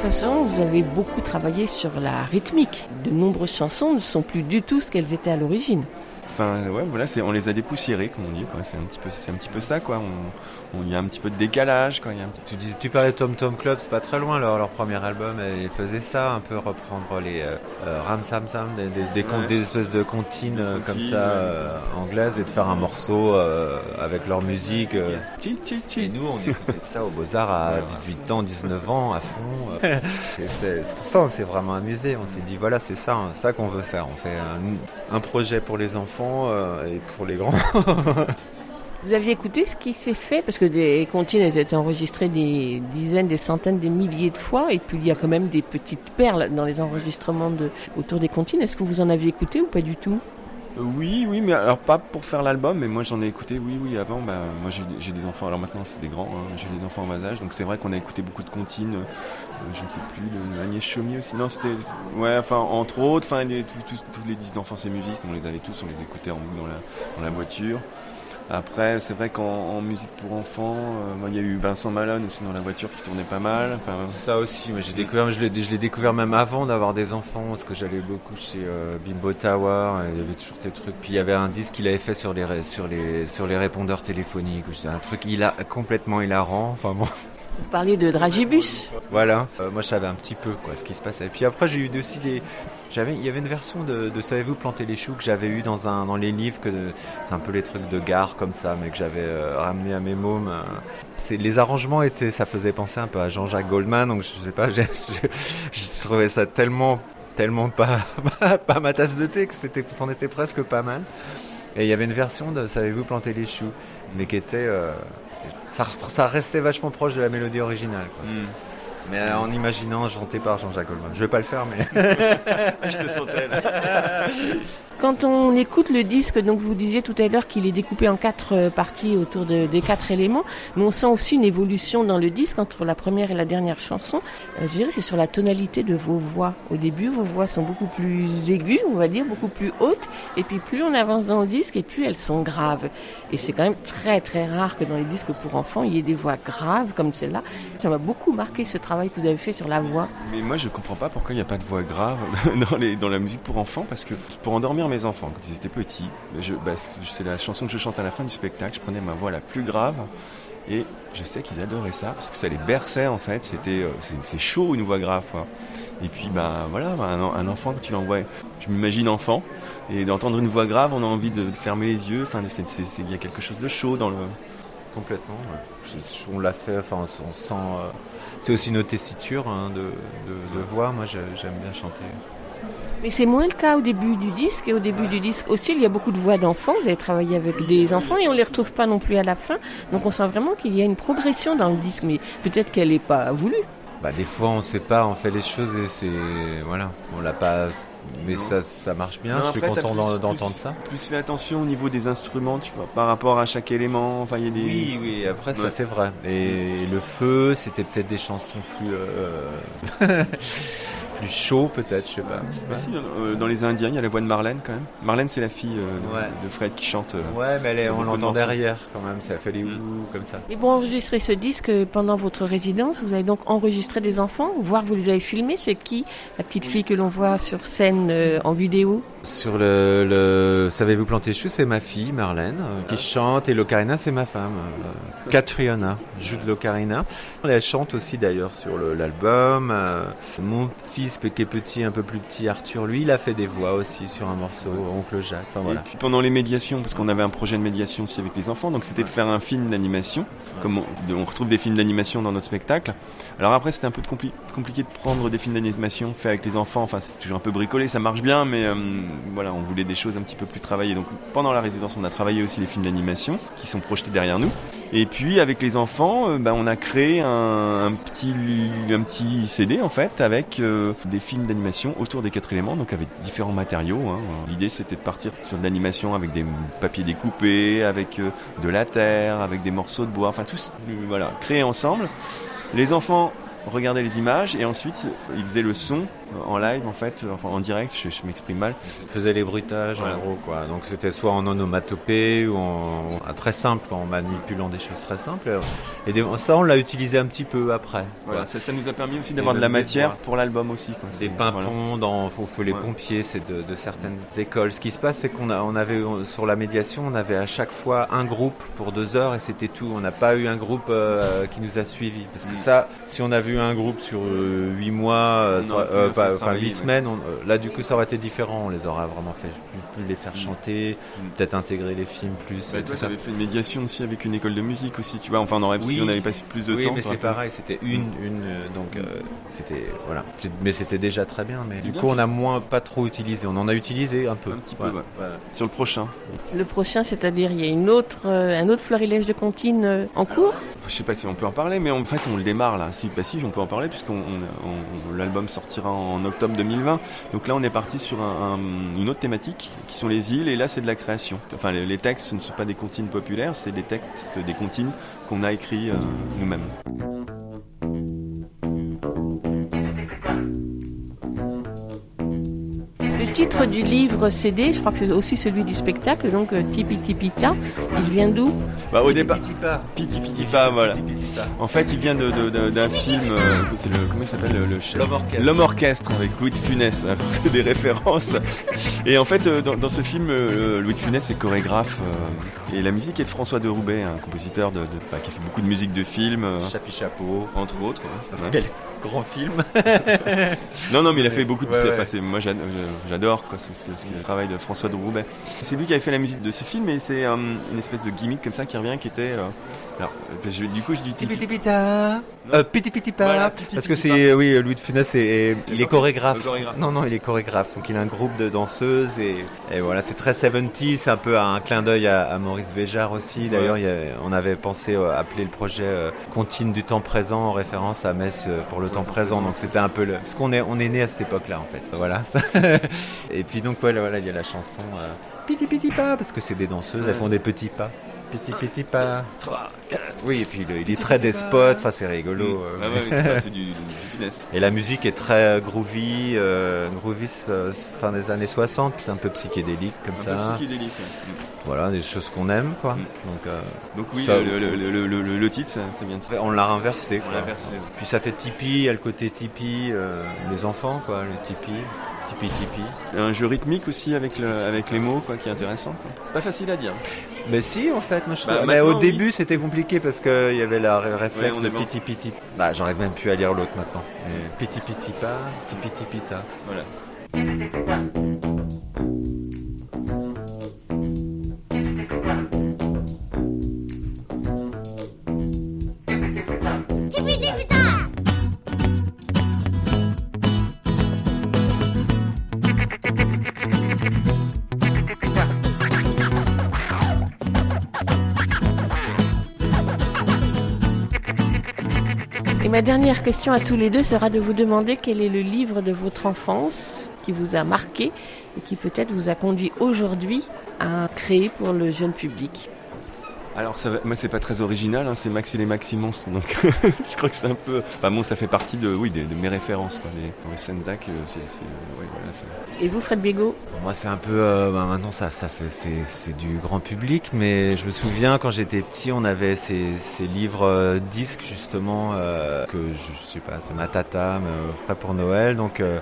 toute façon, vous avez beaucoup travaillé sur la rythmique. De nombreuses chansons ne sont plus du tout ce qu'elles étaient à l'origine. Enfin, ouais, voilà, c'est, on les a dépoussiérés, comme on dit, quoi. C'est un petit peu, c'est un petit peu ça, quoi. On, on- il y a un petit peu de décalage, quoi. Il y a un petit... Tu, dis- tu parlais de Tom Tom Club, c'est pas très loin leur, leur premier album, ils faisaient ça, un peu reprendre les euh, euh, Ram Sam Sam, des, des, des, con- Ouais. des espèces de comptines euh, comme ça, euh, anglaises, et de faire un morceau avec leur musique. Et nous, on écoutait ça au Beaux-Arts à 18 ans, 19 ans, à fond. C'est pour ça on s'est vraiment amusé. On s'est dit, voilà, c'est ça, hein, ça qu'on veut faire. On fait un, un projet pour les enfants euh, et pour les grands. Vous aviez écouté ce qui s'est fait? Parce que des comptines, elles étaient enregistrées des dizaines, des centaines, des milliers de fois. Et puis, il y a quand même des petites perles dans les enregistrements autour des comptines. Est-ce que vous en aviez écouté ou pas du tout? Oui, oui, mais alors pas pour faire l'album, mais moi j'en ai écouté, oui, oui, avant. Bah, moi j'ai, des enfants, alors maintenant c'est des grands, hein, j'ai des enfants en bas âge, donc c'est vrai qu'on a écouté beaucoup de comptines. euh, je ne sais plus, de Agnès Chaumier aussi. Non, c'était, ouais, enfin entre autres, enfin tous, tous, tous les disques d'enfance et musique, on les avait tous, on les écoutait en dans la, dans la voiture. Après, c'est vrai qu'en en musique pour enfants, euh, moi, il y a eu Vincent Malone aussi dans la voiture qui tournait pas mal. Enfin, Ça aussi, mais j'ai découvert, je l'ai, je l'ai découvert même avant d'avoir des enfants, parce que j'allais beaucoup chez euh, Bimbo Tower, et il y avait toujours des trucs. Puis il y avait un disque qu'il avait fait sur les, sur les, sur les répondeurs téléphoniques, c'était un truc il a, complètement hilarant. Enfin bon. Vous parliez de Dragibus. Voilà. Euh, moi, je savais un petit peu quoi ce qui se passait. Puis après, j'ai eu aussi des. J'avais, il y avait une version de, de Savez-vous planter les choux que j'avais eu dans un, dans les livres que c'est un peu les trucs de gare comme ça, mais que j'avais euh, ramené à mes mômes. euh. C'est les arrangements étaient, ça faisait penser un peu à Jean-Jacques Goldman, donc je sais pas, j'ai, je, je trouvais ça tellement, tellement pas, pas ma tasse de thé que c'était, t'en était presque pas mal. Et il y avait une version de Savez-vous planter les choux, mais qui était, euh, ça, ça restait vachement proche de la mélodie originale. Quoi. Mais en imaginant chanté par Jean-Jacques Goldman. Je vais pas le faire, mais. je te sentais Quand on écoute le disque, donc vous disiez tout à l'heure qu'il est découpé en quatre euh, parties autour de- des quatre éléments, mais on sent aussi une évolution dans le disque entre la première et la dernière chanson. Euh, je dirais c'est sur la tonalité de vos voix. Au début, vos voix sont beaucoup plus aiguës, on va dire, beaucoup plus hautes, et puis plus on avance dans le disque, et plus elles sont graves. Et c'est quand même très très rare que dans les disques pour enfants, il y ait des voix graves comme celle-là. Ça m'a beaucoup marqué ce travail que vous avez fait sur la voix. Mais moi, je comprends pas pourquoi il n'y a pas de voix grave dans la musique pour enfants, parce que pour endormir mes enfants quand ils étaient petits, bah, c'est la chanson que je chante à la fin du spectacle. Je prenais ma voix la plus grave et je sais qu'ils adoraient ça parce que ça les berçait en fait. C'était euh, c'est chaud une voix grave. Et puis bah voilà, bah, un, enfant quand il envoie, je m'imagine enfant et d'entendre une voix grave, on a envie de, fermer les yeux. Enfin, il y a quelque chose de chaud dans le complètement. on l'a fait, enfin, on, sent. euh, c'est aussi nos tessitures hein, de, de, de voix. Moi, j'ai- j'aime bien chanter. Mais c'est moins le cas au début du disque. Et au début du disque aussi, il y a beaucoup de voix d'enfants. Vous avez travaillé avec des enfants et on les retrouve pas non plus à la fin. Donc on sent vraiment qu'il y a une progression dans le disque. Mais peut-être qu'elle n'est pas voulue. Bah, des fois, on sait pas, on fait les choses et c'est voilà, on l'a pas, mais ça, ça marche bien. Non, je suis après, content d'entendre ça. Plus fait attention au niveau des instruments, tu vois, par rapport à chaque élément. Enfin, il y a des. Oui, oui, après ça c'est vrai. Et le feu, c'était peut-être des chansons plus euh, plus chaud peut-être, je sais pas. Bah si, euh, dans les Indiens, il y a la voix de Marlène quand même. Marlène, c'est la fille euh, Ouais. de Fred qui chante. euh, Ouais, mais elle est- on l'entend derrière quand même. Ça fait les ouh comme ça. Et pour enregistrer ce disque pendant votre résidence, vous avez donc enregistré des enfants, voire vous les avez filmés. C'est qui la petite fille que l'on voit sur scène euh, en vidéo Sur le, le Savez-vous planter les choux, c'est ma fille Marlène euh, qui chante et l'ocarina c'est ma femme euh, Catriona, joue de l'ocarina. Elle chante aussi d'ailleurs sur l'album. euh, mon fils qui est petit, un peu plus petit, Arthur, lui, il a fait des voix aussi sur un morceau, Oncle Jacques. Enfin voilà. Et puis pendant les médiations, parce qu'on avait un projet de médiation aussi avec les enfants, donc c'était de faire un film d'animation, comme on, retrouve des films d'animation dans notre spectacle. Alors après, c'était un peu compli- compliqué de prendre des films d'animation faits avec les enfants. Enfin, c'est toujours un peu bricolé, ça marche bien, mais euh, voilà, on voulait des choses un petit peu plus travaillées. Donc pendant la résidence, on a travaillé aussi les films d'animation qui sont projetés derrière nous. Et puis avec les enfants, euh, bah, on a créé un, petit un petit CD en fait avec euh, des films d'animation autour des quatre éléments, donc avec différents matériaux. hein. L'idée c'était de partir sur de l'animation avec des papiers découpés, avec euh, de la terre, avec des morceaux de bois, enfin euh, voilà créés ensemble. Les enfants regardaient les images et ensuite ils faisaient le son en live en fait, enfin en direct. Je, je m'exprime mal. On faisait les bruitages Voilà. en gros quoi. Donc c'était soit en onomatopée ou en, en- très simple, en manipulant des choses très simples. Et des- ça on l'a utilisé un petit peu après. Voilà, ça, ça nous a permis aussi d'avoir de la matière pour l'album aussi. Quoi. Des C'est- pimpons dans au feu les Ouais. pompiers, c'est de, de certaines écoles. Ce qui se passe, c'est qu'on a, on avait sur la médiation, on avait à chaque fois un groupe pour deux heures et c'était tout. On n'a pas eu un groupe euh, qui nous a suivis parce que Mm. ça, si on avait eu un groupe sur euh, huit mois, euh, ça- pas- enfin huit semaines, on- euh, là du coup ça aurait été différent. On les aurait vraiment fait, plus, plus les faire chanter, peut-être intégrer les films plus. Mm. Bah, et toi, tout ça. tu avais fait une médiation aussi avec une école de musique aussi, tu vois. Enfin, on aurait, si Oui. on avait passé plus de oui, temps. mais t'aurais c'est pareil, c'était une, une, euh, donc euh, c'était voilà, mais c'était déjà très bien. Mais du bien, coup, on a moins, pas trop utilisé. On en a utilisé un peu. Un petit peu, Ouais, ouais. ouais. Sur le prochain. Le prochain, c'est-à-dire il y a une autre, euh, un autre florilège de comptines euh, en cours? Je sais pas si on peut en parler, mais en fait, on le démarre là. Si, bah, si, on peut en parler puisqu'on on- on- l'album sortira en octobre 2020. Donc là, on est parti sur un- un- une autre thématique qui sont les îles, et là, c'est de la création. Enfin, les, textes, ne sont pas des comptines populaires, c'est des textes, des comptines qu'on a écrits euh, nous-mêmes. Titre du livre CD, je crois que c'est aussi celui du spectacle, donc euh, Tipi Tipita, il vient d'où? Bah, au départ, Piti Piti Pa, voilà. En fait, il vient de- de- de- d'un film, euh, c'est le, comment il s'appelle le, le chef L'homme orchestre. L'homme orchestre avec Louis de Funès. Alors, C'est des références. Et en fait, euh, dans, dans ce film, euh, Louis de Funès est chorégraphe euh, et la musique est de François de Roubaix, un compositeur de, de- enfin, qui a fait beaucoup de musique de film, euh, Chapi Chapeau. entre autres. ouais. Ouais. Grand film. Non, non, mais il a fait beaucoup de. Ouais, moi, j'ad- j'adore quoi, ce, ce- ce- le travail de François de Roubaix. C'est lui qui avait fait la musique de ce film, et c'est euh, une espèce de gimmick comme ça qui revient, qui était. euh, alors, je- du coup, je dis. Tipi Tipita. Euh, Piti Piti Pa. Voilà, Piti Parce que c'est, oui, Louis de Funès, est, il est chorégraphe. Non, non, il est chorégraphe. Donc il a un groupe de danseuses et, et voilà, c'est très 70 C'est un peu un clin d'œil à, à Maurice Béjart aussi. D'ailleurs, on avait pensé euh, appeler le projet euh, Contine du temps présent en référence à Metz euh, pour le temps présent. Donc c'était un peu le, parce qu'on est, on est né à cette époque-là en fait. Voilà. et puis donc voilà, voilà, il y a la chanson euh, Piti Piti Pa parce que c'est des danseuses, elles font des petits pas. Petit petit pas. Oui, et puis le- il est très despote, enfin c'est rigolo. euh. Ah ouais, oui, c'est- du, du Funès. Et la musique est très groovy, euh, groovy euh, fin des années 60, puis c'est un peu psychédélique comme Un ça. peu psychédélique. ouais. Voilà, des choses qu'on aime quoi. Donc, euh, Donc oui, ça- le, le- le- le- le- le titre, ça, ça vient de ça. on l'a renversé. On quoi. l'a inversé. Puis ça fait Tipeee, il y a le côté Tipeee, euh, les enfants quoi, le Tipeee, Un jeu rythmique aussi avec, le, avec les mots, quoi, qui est intéressant. quoi. Pas facile à dire. Mais si, en fait, moi je Bah, mais au maintenant, oui. début c'était compliqué parce qu'il y avait la ré- réflexe Ouais, de bon. piti piti. Bah, j'arrive même plus à lire l'autre maintenant. Piti piti pas, tipi tipita. Voilà. Ma dernière question à tous les deux sera de vous demander quel est le livre de votre enfance qui vous a marqué et qui peut-être vous a conduit aujourd'hui à créer pour le jeune public. Alors ça va- moi c'est pas très original, hein, c'est Max et les Maximons, donc je crois que c'est un peu. Bah bon, ça fait partie de oui de, de mes références quoi. Des ouais, Sendak, euh, c'est ouais, voilà, Et vous, Fred Bégaud? Pour moi, c'est un peu. euh, bah, maintenant, ça, ça fait, c'est, c'est du grand public, mais je me souviens quand j'étais petit, on avait ces, ces livres euh, disques justement euh, que je, je sais pas, c'est ma tata me ferait pour Noël. Donc, euh,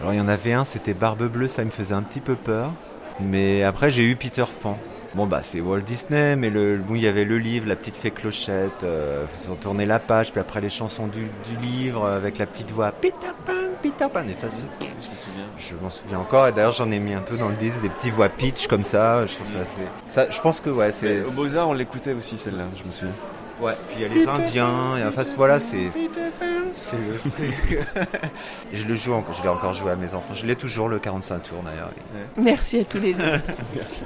alors il y en avait un, c'était Barbe Bleue, ça me faisait un petit peu peur. Mais après, j'ai eu Peter Pan. Bon bah c'est Walt Disney, mais le, bon, il y avait le livre, la petite fée clochette, euh, faut tourner la page, puis après les chansons du, du livre avec la petite voix Peter Pan, Peter Pan, et ça, c'est- je me souviens. je m'en souviens encore, et d'ailleurs j'en ai mis un peu dans le disque, des petits voix pitch comme ça, je trouve ça assez... Ça, je pense que ouais, c'est... Au Beaux-Arts, on l'écoutait aussi celle-là, je me souviens. Ouais, puis il y a les Indiens, et en face, voilà, c'est... C'est le truc... Et je le joue encore, je l'ai encore joué à mes enfants, je l'ai toujours le 45 tours d'ailleurs. Merci à tous les deux. Merci.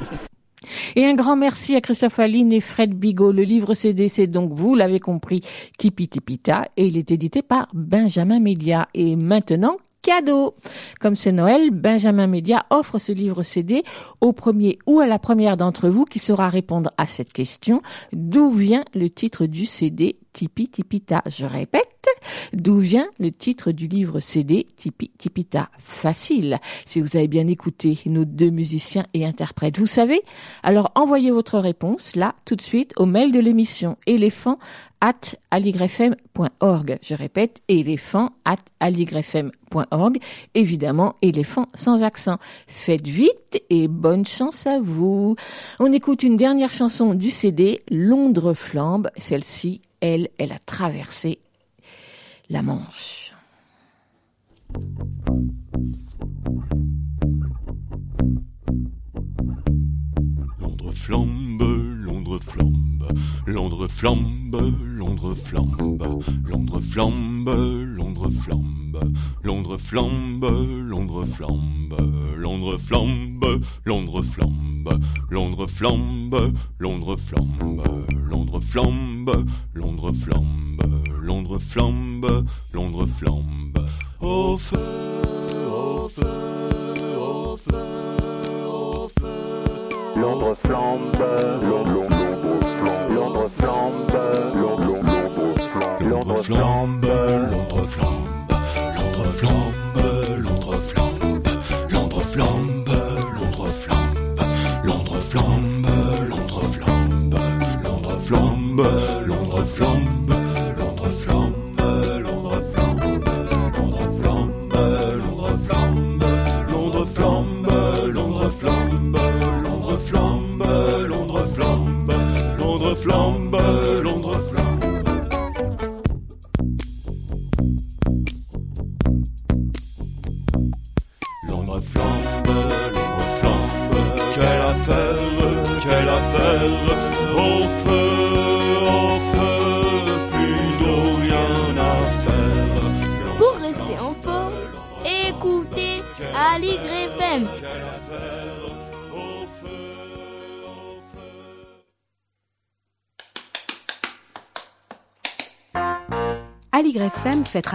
Et un grand merci à Christophe Aline et Fred Bigot. Le livre CD, c'est donc, vous l'avez compris, Tipi Tipita, et il est édité par Benjamin Média. Et maintenant, cadeau. Comme c'est Noël, Benjamin Média offre ce livre CD au premier ou à la première d'entre vous qui saura répondre à cette question. D'où vient le titre du CD Tipi Tipita? Je répète, d'où vient le titre du livre CD Tipi Tipita? Facile. Si vous avez bien écouté nos deux musiciens et interprètes, vous savez. Alors envoyez votre réponse là tout de suite au mail de l'émission éléphant at aligrefm.org. Je répète, éléphant at aligrefm.org. Évidemment, éléphant sans accent. Faites vite et bonne chance à vous. On écoute une dernière chanson du CD, Londres flambe. Celle-ci, elle, elle a traversé la Manche. Londres flambe, Londres flambe, Londres flambe, Londres flambe, Londres flambe, Londres flambe, Londres flambe, Londres flambe, Londres flambe, Londres flambe, Londres flambe, Londres flambe, Londres flambe, Londres flambe, Londres flambe, Londres flambe, au feu, au feu, Londres flambe, Londres flambe, Londres flambe, Londres flambe, Londres flambe, Londres flambe, Londres flambe, Londres flambe, Londres flambe, Londres flambe, Londres flambe, Londres flambe, Londres flambe,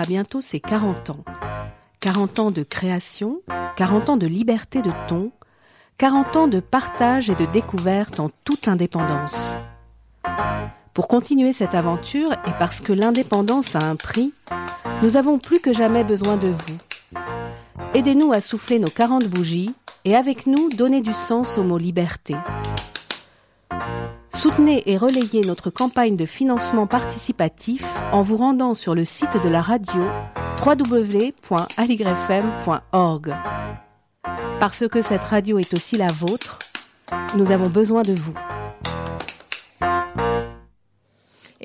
bientôt ses 40 ans. 40 ans de création, 40 ans de liberté de ton, 40 ans de partage et de découverte en toute indépendance. Pour continuer cette aventure et parce que l'indépendance a un prix, nous avons plus que jamais besoin de vous. Aidez-nous à souffler nos 40 bougies et avec nous donner du sens au mot liberté. Soutenez et relayez notre campagne de financement participatif en vous rendant sur le site de la radio www.aligrefm.org. Parce que cette radio est aussi la vôtre, nous avons besoin de vous.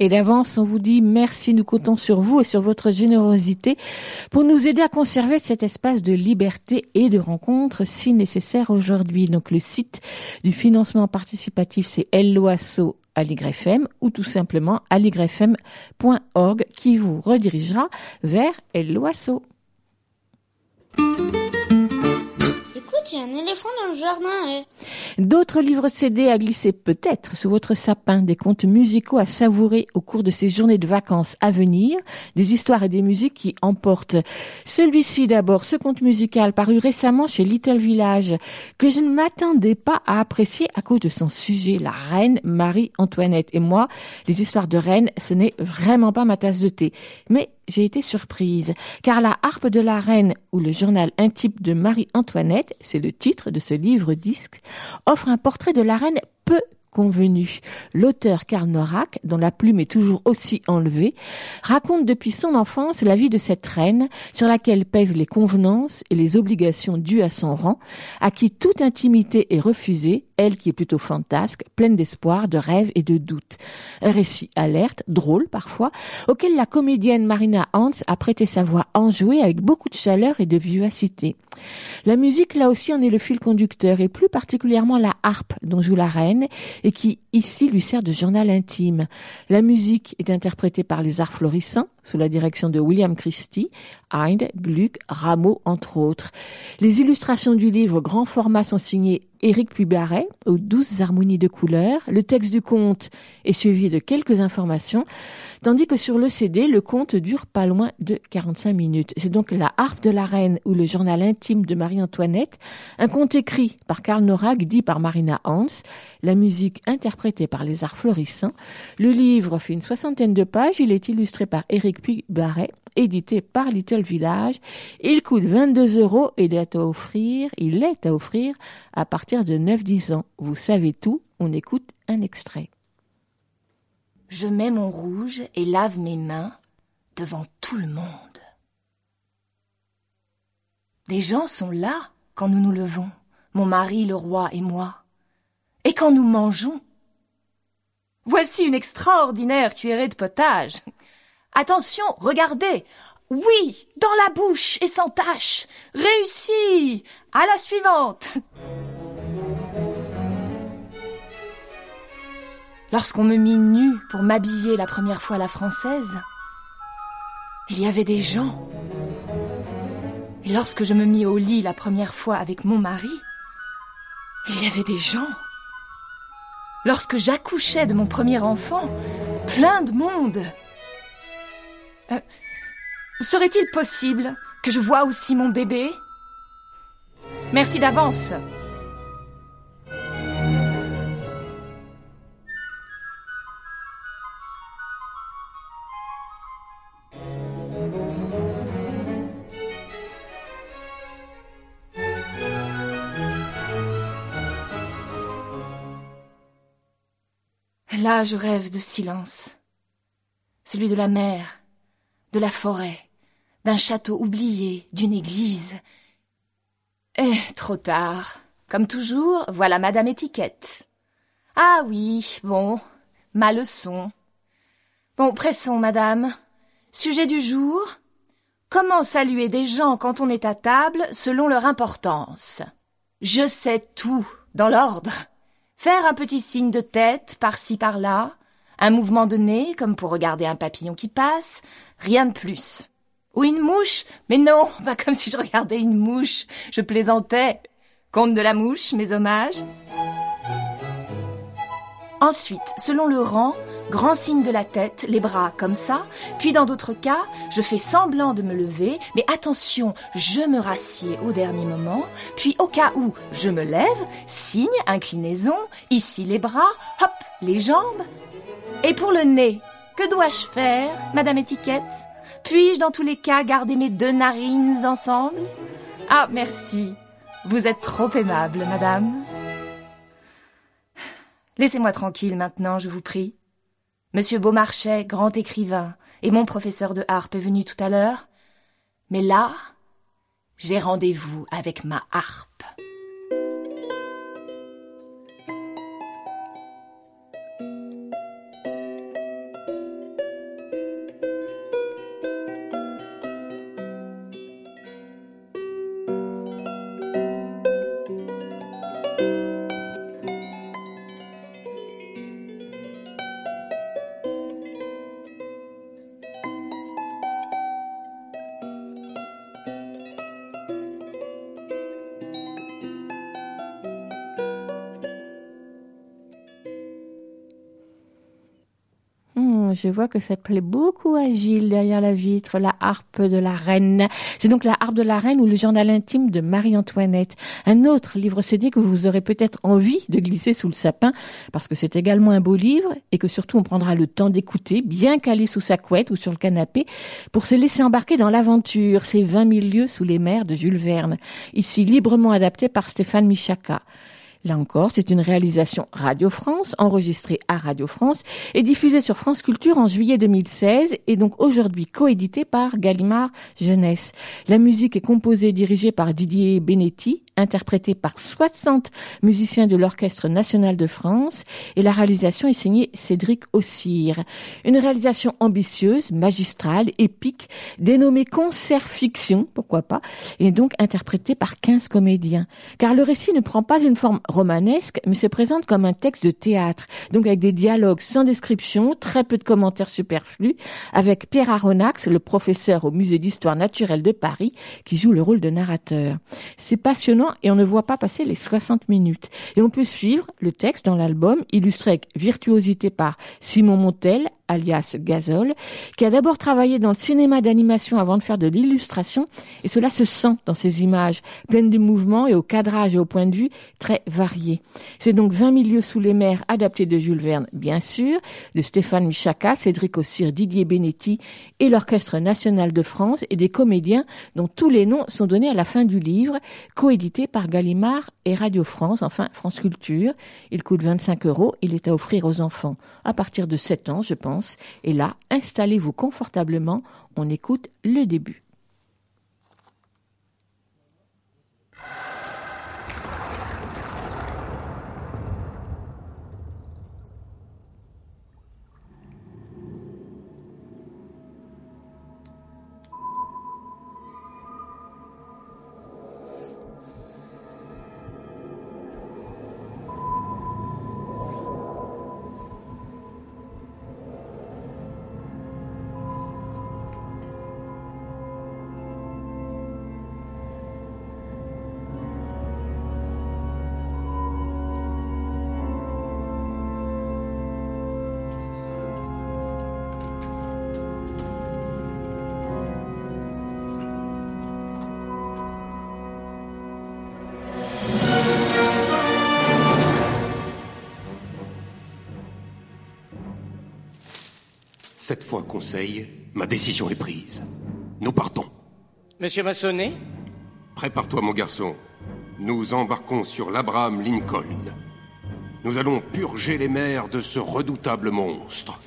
Et d'avance, on vous dit merci, nous comptons sur vous et sur votre générosité pour nous aider à conserver cet espace de liberté et de rencontre si nécessaire aujourd'hui. Donc le site du financement participatif, c'est LOASO à l'YFM ou tout simplement à l'YFM.org qui vous redirigera vers LOASO. Il y a un éléphant dans le jardin. Et... D'autres livres CD à glisser peut-être sur votre sapin, des contes musicaux à savourer au cours de ces journées de vacances à venir, des histoires et des musiques qui emportent. Celui-ci d'abord, ce conte musical paru récemment chez Little Village, que je ne m'attendais pas à apprécier à cause de son sujet, la reine Marie-Antoinette. Et moi, les histoires de reines, ce n'est vraiment pas ma tasse de thé. Mais j'ai été surprise, car la harpe de la reine ou le journal intime de Marie-Antoinette, c'est le titre de ce livre-disque, offre un portrait de la reine peu convenu. L'auteur Karl Norak, dont la plume est toujours aussi enlevée, raconte depuis son enfance la vie de cette reine sur laquelle pèsent les convenances et les obligations dues à son rang, à qui toute intimité est refusée, elle qui est plutôt fantasque, pleine d'espoir, de rêves et de doutes. Un récit alerte, drôle parfois, auquel la comédienne Marina Hans a prêté sa voix enjouée avec beaucoup de chaleur et de vivacité. La musique, là aussi, en est le fil conducteur, et plus particulièrement la harpe dont joue la reine, et qui, ici, lui sert de journal intime. La musique est interprétée par les arts florissants, sous la direction de William Christie, Hind, Gluck, Rameau, entre autres. Les illustrations du livre grand format sont signées Éric Puibaret, aux douze harmonies de couleurs. Le texte du conte est suivi de quelques informations, tandis que sur le CD, le conte dure pas loin de 45 minutes. C'est donc La harpe de la reine ou le journal intime de Marie-Antoinette, un conte écrit par Karl Norak, dit par Marina Hans, la musique interprétée par les arts florissants. Le livre fait une soixantaine de pages, il est illustré par Éric Puibaret, édité par Little Village. Il coûte 22 euros et il est à offrir, il est à offrir à partir de 9-10 ans. Vous savez tout, on écoute un extrait. Je mets mon rouge et lave mes mains devant tout le monde. Des gens sont là quand nous nous levons, mon mari, le roi et moi. Et quand nous mangeons. Voici une extraordinaire cuillerée de potage. Attention, regardez. Oui, dans la bouche et sans tache. Réussi. À la suivante. Lorsqu'on me mit nue pour m'habiller la première fois la française, il y avait des gens. Et lorsque je me mis au lit la première fois avec mon mari, il y avait des gens. Lorsque j'accouchais de mon premier enfant, plein de monde. Euh, Serait-il possible que je voie aussi mon bébé? Merci d'avance. Là, je rêve de silence. Celui de la mer, de la forêt, d'un château oublié, d'une église. Eh, trop tard. Comme toujours, voilà Madame Étiquette. Ah oui, bon, ma leçon. Bon, pressons, Madame. Sujet du jour. Comment saluer des gens quand on est à table selon leur importance? Je sais tout, dans l'ordre. Faire un petit signe de tête par-ci par-là, un mouvement de nez comme pour regarder un papillon qui passe, rien de plus. Ou une mouche Mais non, pas comme si je regardais une mouche. Je plaisantais. Conte de la mouche, mes hommages. Ensuite, selon le rang, grand signe de la tête, les bras comme ça, puis dans d'autres cas, je fais semblant de me lever, mais attention, je me rassieds au dernier moment, puis au cas où je me lève, signe, inclinaison, ici les bras, hop, les jambes. Et pour le nez, que dois-je faire, Madame Étiquette? Puis-je dans tous les cas garder mes deux narines ensemble? Ah, merci. Vous êtes trop aimable, Madame. Laissez-moi tranquille maintenant, je vous prie. Monsieur Beaumarchais, grand écrivain, et mon professeur de harpe est venu tout à l'heure. Mais là, j'ai rendez-vous avec ma harpe. Je vois que ça plaît beaucoup à Gilles derrière la vitre, la harpe de la reine. C'est donc la harpe de la reine ou le journal intime de Marie-Antoinette. Un autre livre CD que vous aurez peut-être envie de glisser sous le sapin parce que c'est également un beau livre et que surtout on prendra le temps d'écouter, bien calé sous sa couette ou sur le canapé pour se laisser embarquer dans l'aventure. C'est 20 000 lieues sous les mers de Jules Verne. Ici librement adapté par Stéphane Michaka. Là encore, c'est une réalisation Radio France, enregistrée à Radio France et diffusée sur France Culture en juillet 2016 et donc aujourd'hui coéditée par Gallimard Jeunesse. La musique est composée et dirigée par Didier Benetti, interprétée par 60 musiciens de l'Orchestre national de France et la réalisation est signée Cédric Ossire. Une réalisation ambitieuse, magistrale, épique, dénommée concert fiction, pourquoi pas, et donc interprétée par 15 comédiens. Car le récit ne prend pas une forme romanesque, mais se présente comme un texte de théâtre, donc avec des dialogues sans description, très peu de commentaires superflus, avec Pierre Aronnax, le professeur au musée d'histoire naturelle de Paris, qui joue le rôle de narrateur. C'est passionnant et on ne voit pas passer les 60 minutes. Et on peut suivre le texte dans l'album, illustré avec virtuosité par Simon Montel, alias Gazol, qui a d'abord travaillé dans le cinéma d'animation avant de faire de l'illustration, et cela se sent dans ses images, pleines de mouvements et au cadrage et au point de vue très variés. C'est donc 20 milieux sous les mers, adapté de Jules Verne, bien sûr, de Stéphane Michaka, Cédric Ossire, Didier Benetti et l'Orchestre national de France et des comédiens dont tous les noms sont donnés à la fin du livre, coédité par Gallimard et Radio France, enfin France Culture. Il coûte 25 euros, il est à offrir aux enfants à partir de 7 ans, je pense. Et là, installez-vous confortablement, on écoute le début. Conseil, ma décision est prise. Nous partons. Monsieur Massonnet? Prépare-toi, mon garçon. Nous embarquons sur l'Abraham Lincoln. Nous allons purger les mers de ce redoutable monstre.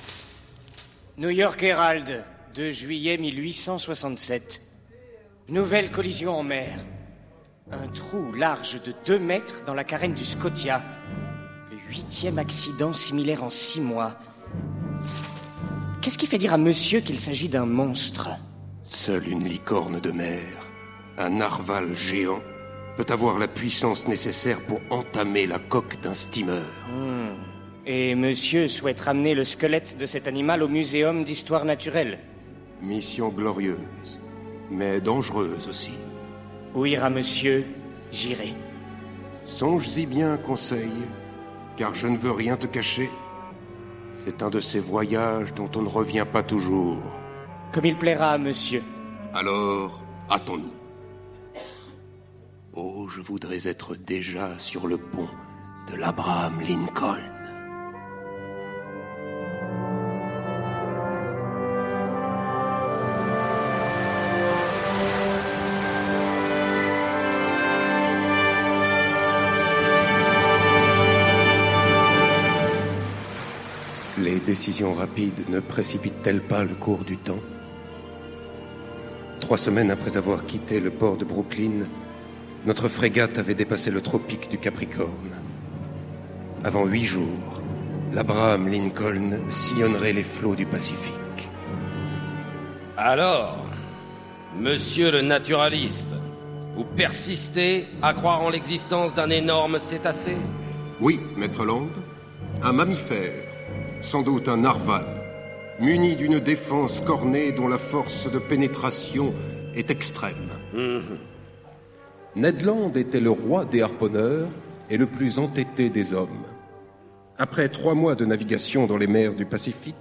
New York Herald, 2 juillet 1867. Nouvelle collision en mer. Un trou large de 2 mètres dans la carène du Scotia. Le huitième accident similaire en six mois. Qu'est-ce qui fait dire à monsieur qu'il s'agit d'un monstre Seule une licorne de mer, un narval géant, peut avoir la puissance nécessaire pour entamer la coque d'un steamer. Hmm. Et monsieur souhaite ramener le squelette de cet animal au Muséum d'histoire naturelle. Mission glorieuse, mais dangereuse aussi. Où ira monsieur? J'irai. Songe-y bien, Conseil, car je ne veux rien te cacher. C'est un de ces voyages dont on ne revient pas toujours. Comme il plaira monsieur. Alors, hâtons-nous. Oh, je voudrais être déjà sur le pont de l'Abraham Lincoln. Les décisions rapides ne précipitent-elles pas le cours du temps Trois semaines après avoir quitté le port de Brooklyn, notre frégate avait dépassé le tropique du Capricorne. Avant huit jours, l'Abraham Lincoln sillonnerait les flots du Pacifique. Alors, monsieur le naturaliste, vous persistez à croire en l'existence d'un énorme cétacé? Oui, maître Land, un mammifère, sans doute un narval, muni d'une défense cornée dont la force de pénétration est extrême. Ned Land était le roi des harponneurs et le plus entêté des hommes. Après trois mois de navigation dans les mers du Pacifique,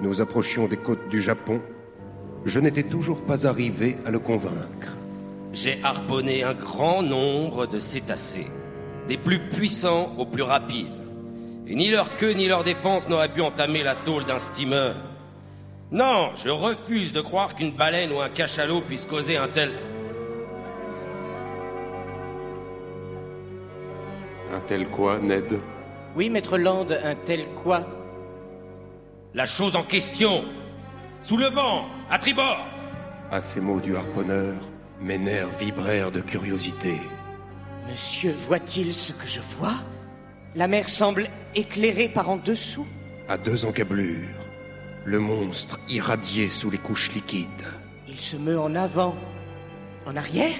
nous approchions des côtes du Japon, je n'étais toujours pas arrivé à le convaincre. J'ai harponné un grand nombre de cétacés, des plus puissants aux plus rapides. Et ni leur queue ni leur défense n'auraient pu entamer la tôle d'un steamer. Non, je refuse de croire qu'une baleine ou un cachalot puisse causer un tel... Un tel quoi, Ned? Oui, maître Land, un tel quoi? La chose en question. Sous le vent, à tribord. À ces mots du harponneur, mes nerfs vibrèrent de curiosité. Monsieur voit-il ce que je vois? La mer semble éclairée par en dessous. À deux encablures, le monstre irradié sous les couches liquides. Il se meut en avant, en arrière,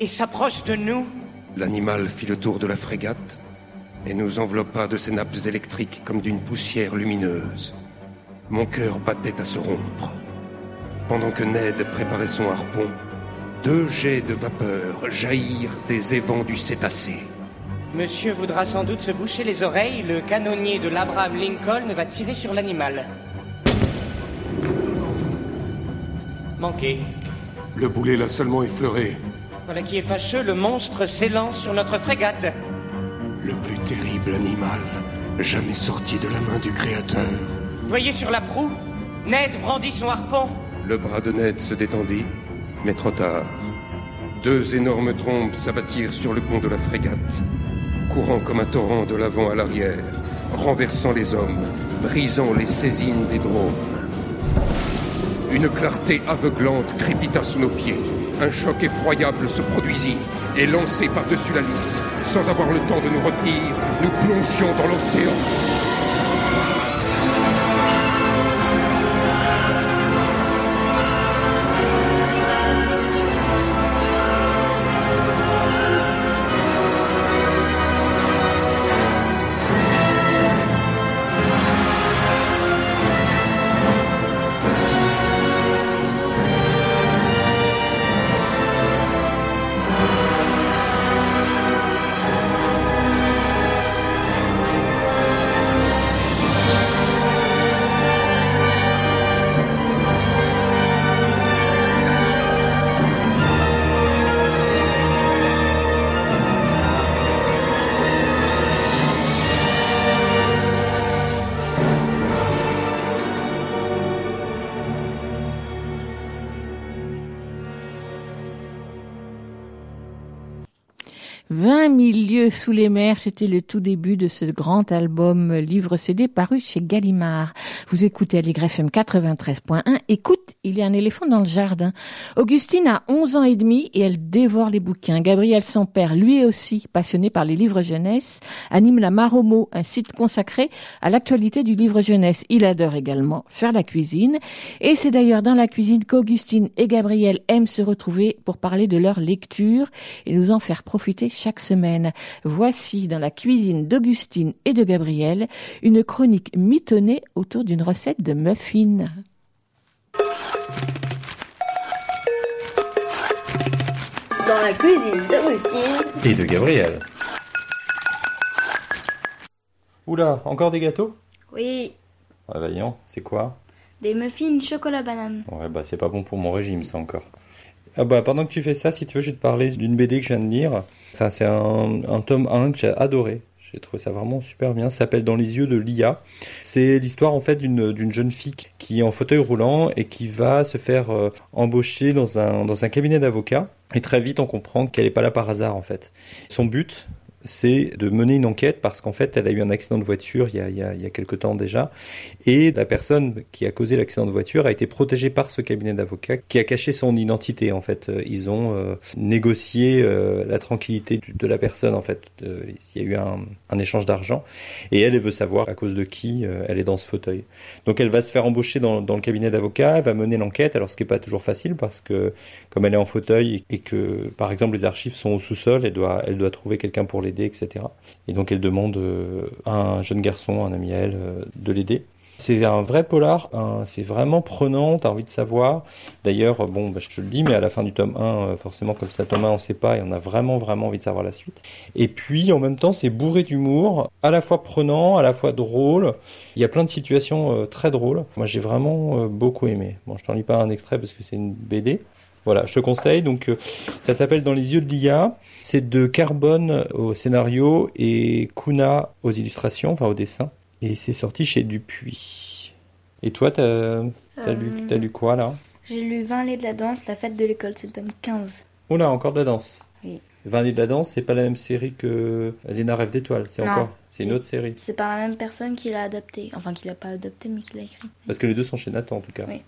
et s'approche de nous. L'animal fit le tour de la frégate et nous enveloppa de ses nappes électriques comme d'une poussière lumineuse. Mon cœur battait à se rompre. Pendant que Ned préparait son harpon, deux jets de vapeur jaillirent des évents du cétacé. Monsieur voudra sans doute se boucher les oreilles. Le canonnier de l'Abraham Lincoln va tirer sur l'animal. Manqué. Le boulet l'a seulement effleuré. Voilà qui est fâcheux, le monstre s'élance sur notre frégate. Le plus terrible animal jamais sorti de la main du Créateur. Voyez sur la proue Ned brandit son harpon. Le bras de Ned se détendit, mais trop tard. Deux énormes trombes s'abattirent sur le pont de la frégate, courant comme un torrent de l'avant à l'arrière, renversant les hommes, brisant les saisines des drones. Une clarté aveuglante crépita sous nos pieds. Un choc effroyable se produisit, et lancé par-dessus la lisse, sans avoir le temps de nous retenir, nous plongions dans l'océan. « 000 lieues sous les mers, c'était le tout début de ce grand album livre CD paru chez Gallimard. Vous écoutez Allegre FM 93.1. Écoute, il y a un éléphant dans le jardin. Augustine a 11 ans et demi et elle dévore les bouquins. Gabriel, son père, lui aussi passionné par les livres jeunesse, anime la Maromo, un site consacré à l'actualité du livre jeunesse. Il adore également faire la cuisine. Et c'est d'ailleurs dans la cuisine qu'Augustine et Gabriel aiment se retrouver pour parler de leur lecture et nous en faire profiter chaque semaine. Voici dans la cuisine d'Augustine et de Gabriel une chronique mitonnée autour d'une recette de muffins. Dans la cuisine d'Augustine. Et de Gabriel. Oula, encore des gâteaux? Oui, Ah bah voyons, c'est quoi? Des muffins chocolat banane. Ouais bah c'est pas bon pour mon régime ça encore. Ah bah pendant que tu fais ça, si tu veux, je vais te parler d'une BD que je viens de lire. Enfin c'est un, tome 1 que j'ai adoré. J'ai trouvé ça vraiment super bien. Ça s'appelle Dans les yeux de Lia. C'est l'histoire en fait d'une jeune fille qui est en fauteuil roulant et qui va se faire euh, embaucher dans un dans un cabinet d'avocats. Et très vite on comprend qu'elle n'est pas là par hasard en fait. Son but c'est de mener une enquête parce qu'en fait, elle a eu un accident de voiture il y a, il y a, il y a quelque temps déjà. Et la personne qui a causé l'accident de voiture a été protégée par ce cabinet d'avocats qui a caché son identité. En fait, Euh, ils ont euh, négocié euh, la tranquillité de la personne. En fait, il y a eu un, un échange d'argent. Et elle, elle veut savoir à cause de qui elle est dans ce fauteuil. Donc, elle va se faire embaucher dans, dans le cabinet d'avocats. Elle va mener l'enquête. Alors, ce qui n'est pas toujours facile parce que comme elle est en fauteuil et que, par exemple, les archives sont au sous-sol, elle doit, elle doit trouver quelqu'un pour etc. Et donc, elle demande euh, à un jeune garçon, un ami à elle, euh, de l'aider. C'est un vrai polar, un- c'est vraiment prenant, t'as envie de savoir. D'ailleurs, bon, bah, je te le dis, mais à la fin du tome 1, euh, forcément, comme ça, tome 1, on sait pas, et on a vraiment, vraiment envie de savoir la suite. Et puis, en même temps, c'est bourré d'humour, à la fois prenant, à la fois drôle. Il y a plein de situations euh, très drôles. Moi, j'ai vraiment euh, beaucoup aimé. Bon, je t'en lis pas un extrait parce que c'est une BD. Voilà, je te conseille. Donc, euh, ça s'appelle Dans les yeux de l'IA. C'est de Carbone au scénario et Kuna aux illustrations, enfin au dessin. Et c'est sorti chez Dupuis. Et toi, t'as lu, Euh, t'as lu quoi là? J'ai lu 20 allées de la danse, la fête de l'école, c'est le tome 15. Oh là, encore de la danse. Oui. 20 années de la danse, c'est pas la même série que Léna rêve d'étoiles, c'est encore. C'est une autre série. C'est par la même personne qui l'a adapté. Enfin, qui l'a pas adapté, mais qui l'a écrit. Parce que les deux sont chez Nathan en tout cas. Oui.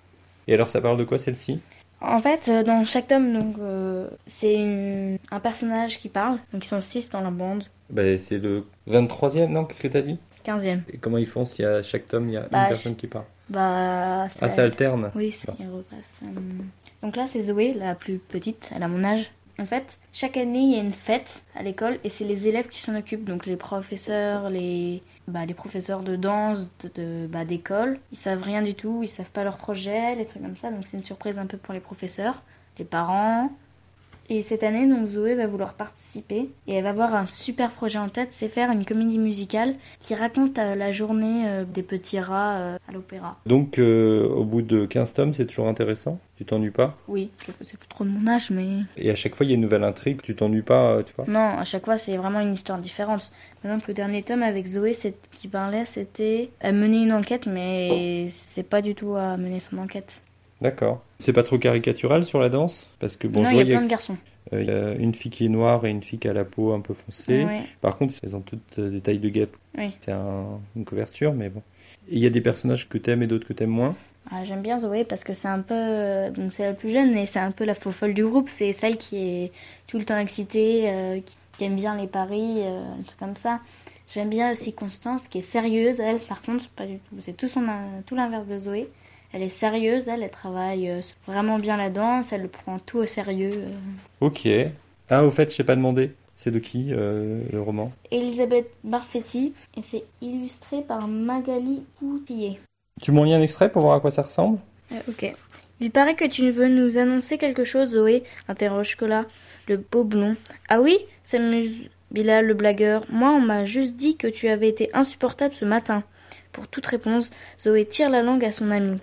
Et alors, ça parle de quoi celle-ci? En fait, euh, dans chaque tome, donc, euh, c'est une- un personnage qui parle. Donc, ils sont 6 dans la bande. bah, C'est le 23e, non? Qu'est-ce que t'as dit? 15e. Et comment ils font s'il y a chaque tome, il y a Bah, une personne je- qui parle? Bah, Ah, ça alterne Oui, repasse. euh. Donc là, c'est Zoé, la plus petite, elle a mon âge. En fait, chaque année, il y a une fête à l'école et c'est les élèves qui s'en occupent. Donc les professeurs, les, bah, les professeurs de danse, de, bah, d'école, ils savent rien du tout, ils savent pas leur projet, les trucs comme ça. Donc c'est une surprise un peu pour les professeurs, les parents. Et cette année, donc Zoé va vouloir participer et elle va avoir un super projet en tête, c'est faire une comédie musicale qui raconte euh, la journée euh, des petits rats euh, à l'opéra. Donc, au bout de 15 tomes, c'est toujours intéressant? Tu t'ennuies pas? Oui, c'est plus trop de mon âge, mais Et à chaque fois, il y a une nouvelle intrigue, tu t'ennuies pas, tu vois? Non, à chaque fois c'est vraiment une histoire différente. Par exemple, le dernier tome avec Zoé, qui parlait, c'était à mener une enquête, mais c'est pas du tout à mener son enquête. D'accord. C'est pas trop caricatural sur la danse? Parce que bon, il y a plein de garçons. euh, il y a une fille qui est noire et une fille qui a la peau un peu foncée. Ouais. Par contre, elles ont toutes euh, des tailles de guêpes. Oui. C'est un- une couverture, mais bon. Il y a des personnages que t'aimes et d'autres que t'aimes moins? Ah, J'aime bien Zoé parce que c'est un peu, euh, donc c'est la plus jeune et c'est un peu la faux folle du groupe. C'est celle qui est tout le temps excitée, euh, qui, qui aime bien les paris, euh, un truc comme ça. J'aime bien aussi Constance qui est sérieuse. Elle, par contre, pas du tout. C'est tout son, tout l'inverse de Zoé. Elle est sérieuse. Elle, elle travaille euh, vraiment bien la danse. Elle prend tout au sérieux. euh. Ok. Ah, au fait, je t'ai pas demandé. C'est de qui euh, le roman? Elisabeth Barfetti et c'est illustré par Magali Coutillier. Tu m'en lis un extrait pour voir à quoi ça ressemble? Euh, ok. Il paraît que tu veux nous annoncer quelque chose, Zoé? Interroge Cola, le beau blond. Ah oui s'amuse Bilal, le blagueur. Moi, on m'a juste dit que tu avais été insupportable ce matin. Pour toute réponse, Zoé tire la langue à son ami.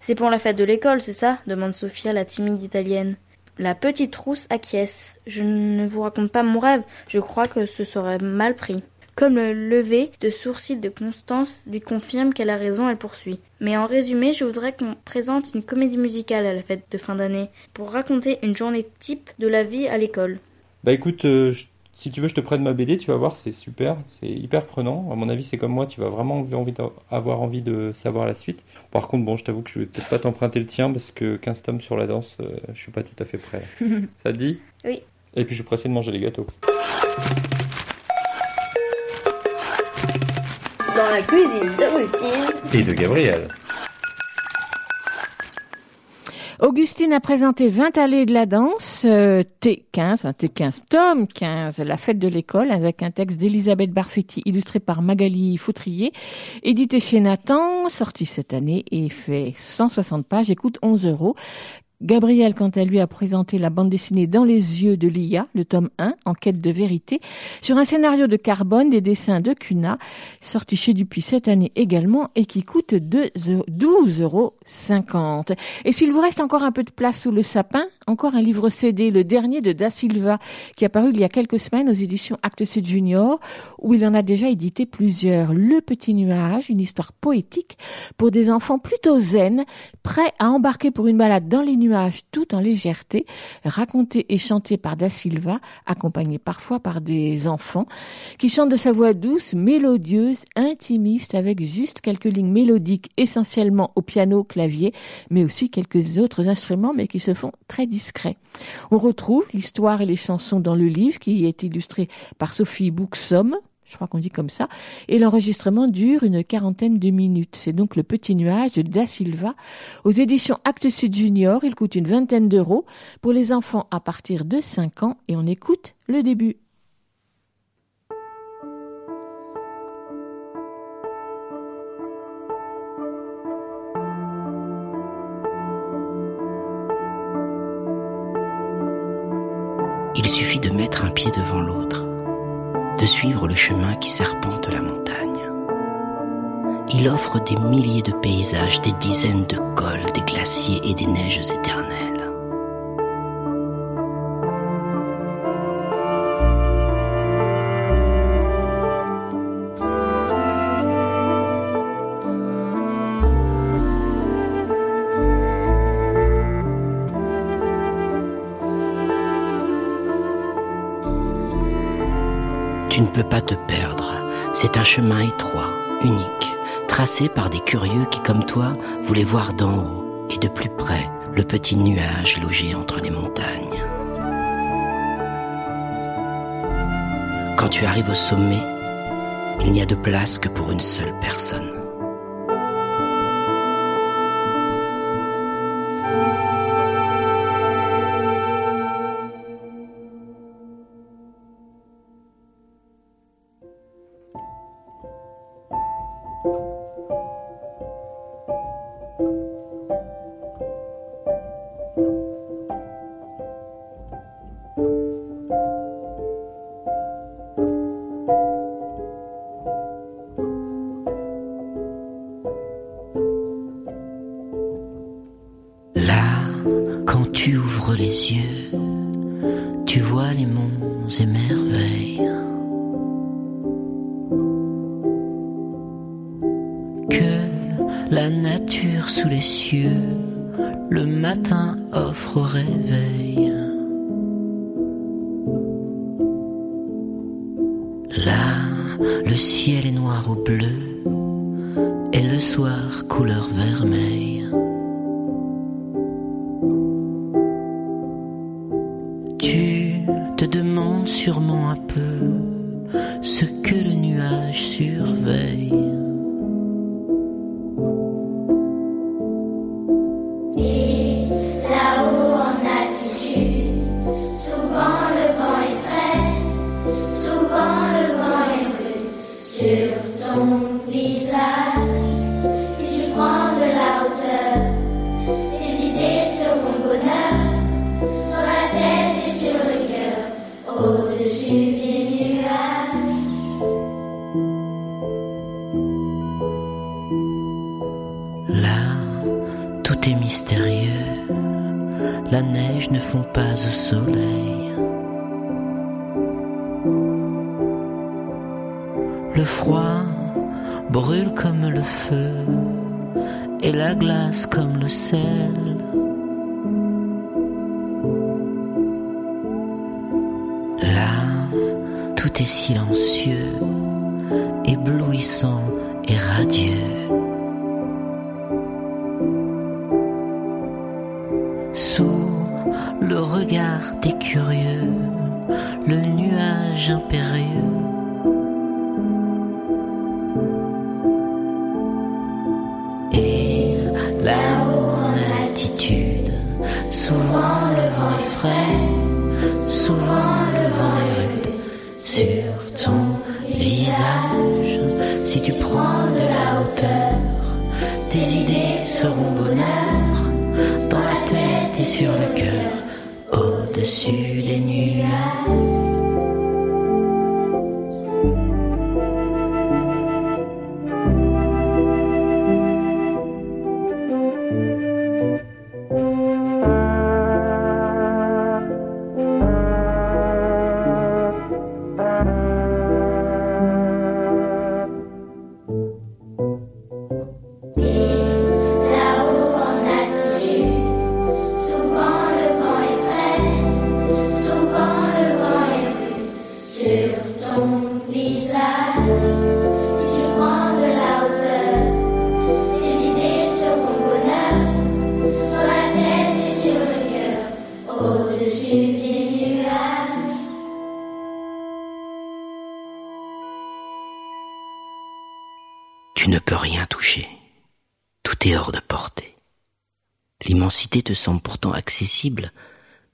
C'est pour la fête de l'école, c'est ça demande Sophia, la timide italienne. La petite rousse acquiesce. Je ne vous raconte pas mon rêve, je crois que ce serait mal pris. Comme le lever de sourcil de Constance lui confirme qu'elle a raison, elle poursuit. Mais en résumé, je voudrais qu'on présente une comédie musicale à la fête de fin d'année pour raconter une journée type de la vie à l'école. Bah écoute, euh, je- si tu veux, je te prête ma BD, tu vas voir, c'est super, c'est hyper prenant. À mon avis, c'est comme moi, tu vas vraiment avoir envie, avoir envie de savoir la suite. Par contre, bon, je t'avoue que je vais peut-être pas t'emprunter le tien parce que 15 tomes sur la danse, euh, je suis pas tout à fait prêt. Ça te dit? Oui. Et puis je suis pressé de manger les gâteaux. Dans la cuisine d'Augustine. Et de Gabriel. Augustine a présenté 20 allées de la danse, euh, T15, un T15, tome 15, la fête de l'école, avec un texte d'Elisabeth Barfetti illustré par Magali Fautrier, édité chez Nathan, sorti cette année et fait 160 pages, et coûte 11 euros. Gabriel, quant à lui, a présenté la bande dessinée Dans les yeux de l'IA, le tome 1, en quête de vérité, sur un scénario de Carbone, des dessins de Cuna, sorti chez Dupuis cette année également, et qui coûte 2 12,50 euros. Et s'il vous reste encore un peu de place sous le sapin, encore un livre CD, le dernier de Da Silva, qui est apparu il y a quelques semaines aux éditions Actes Sud Junior, où il en a déjà édité plusieurs. Le Petit Nuage, une histoire poétique pour des enfants plutôt zen, prêts à embarquer pour une balade dans les nuages tout en légèreté, raconté et chanté par Da Silva, accompagné parfois par des enfants, qui chantent de sa voix douce, mélodieuse, intimiste, avec juste quelques lignes mélodiques, essentiellement au piano, clavier, mais aussi quelques autres instruments, mais qui se font très On retrouve l'histoire et les chansons dans le livre, qui est illustré par Sophie Bouxom, je crois qu'on dit comme ça, et l'enregistrement dure une quarantaine de minutes. C'est donc le petit nuage de Da Silva aux éditions Actes Sud Junior. Il coûte une vingtaine d'euros pour les enfants à partir de 5 ans et on écoute le début. il suffit de mettre un pied devant l'autre, de suivre le chemin qui serpente la montagne. Il offre des milliers de paysages, des dizaines de cols, des glaciers et des neiges éternelles. Tu ne peux pas te perdre. C'est un chemin étroit, unique, tracé par des curieux qui, comme toi, voulaient voir d'en haut et de plus près le petit nuage logé entre les montagnes. Quand tu arrives au sommet, il n'y a de place que pour une seule personne. semble pourtant accessible,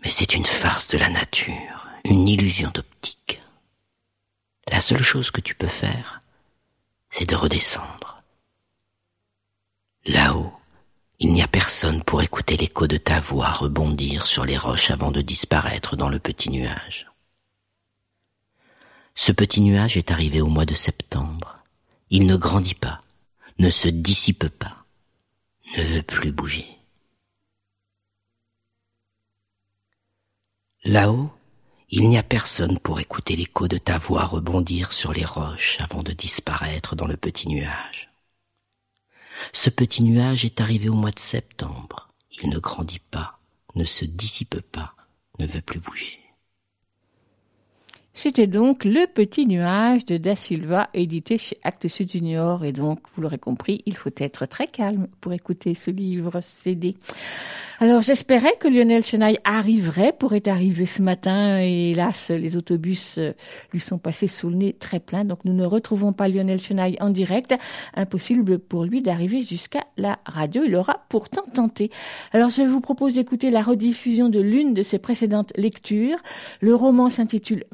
mais c'est une farce de la nature, une illusion d'optique. La seule chose que tu peux faire, c'est de redescendre. Là-haut, il n'y a personne pour écouter l'écho de ta voix rebondir sur les roches avant de disparaître dans le petit nuage. Ce petit nuage est arrivé au mois de septembre. Il ne grandit pas, ne se dissipe pas, ne veut plus bouger. Là-haut, il n'y a personne pour écouter l'écho de ta voix rebondir sur les roches avant de disparaître dans le petit nuage. Ce petit nuage est arrivé au mois de septembre. Il ne grandit pas, ne se dissipe pas, ne veut plus bouger. C'était donc Le Petit Nuage de Da Silva, édité chez Actes Sud Junior. Et donc, vous l'aurez compris, il faut être très calme pour écouter ce livre CD. Alors, j'espérais que Lionel Chenaille arriverait, pourrait arriver ce matin. Et hélas, les autobus euh, lui sont passés sous le nez très plein. Donc, nous ne retrouvons pas Lionel Chenaille en direct. Impossible pour lui d'arriver jusqu'à la radio. Il aura pourtant tenté. Alors, je vous propose d'écouter la rediffusion de l'une de ses précédentes lectures. Le roman s'intitule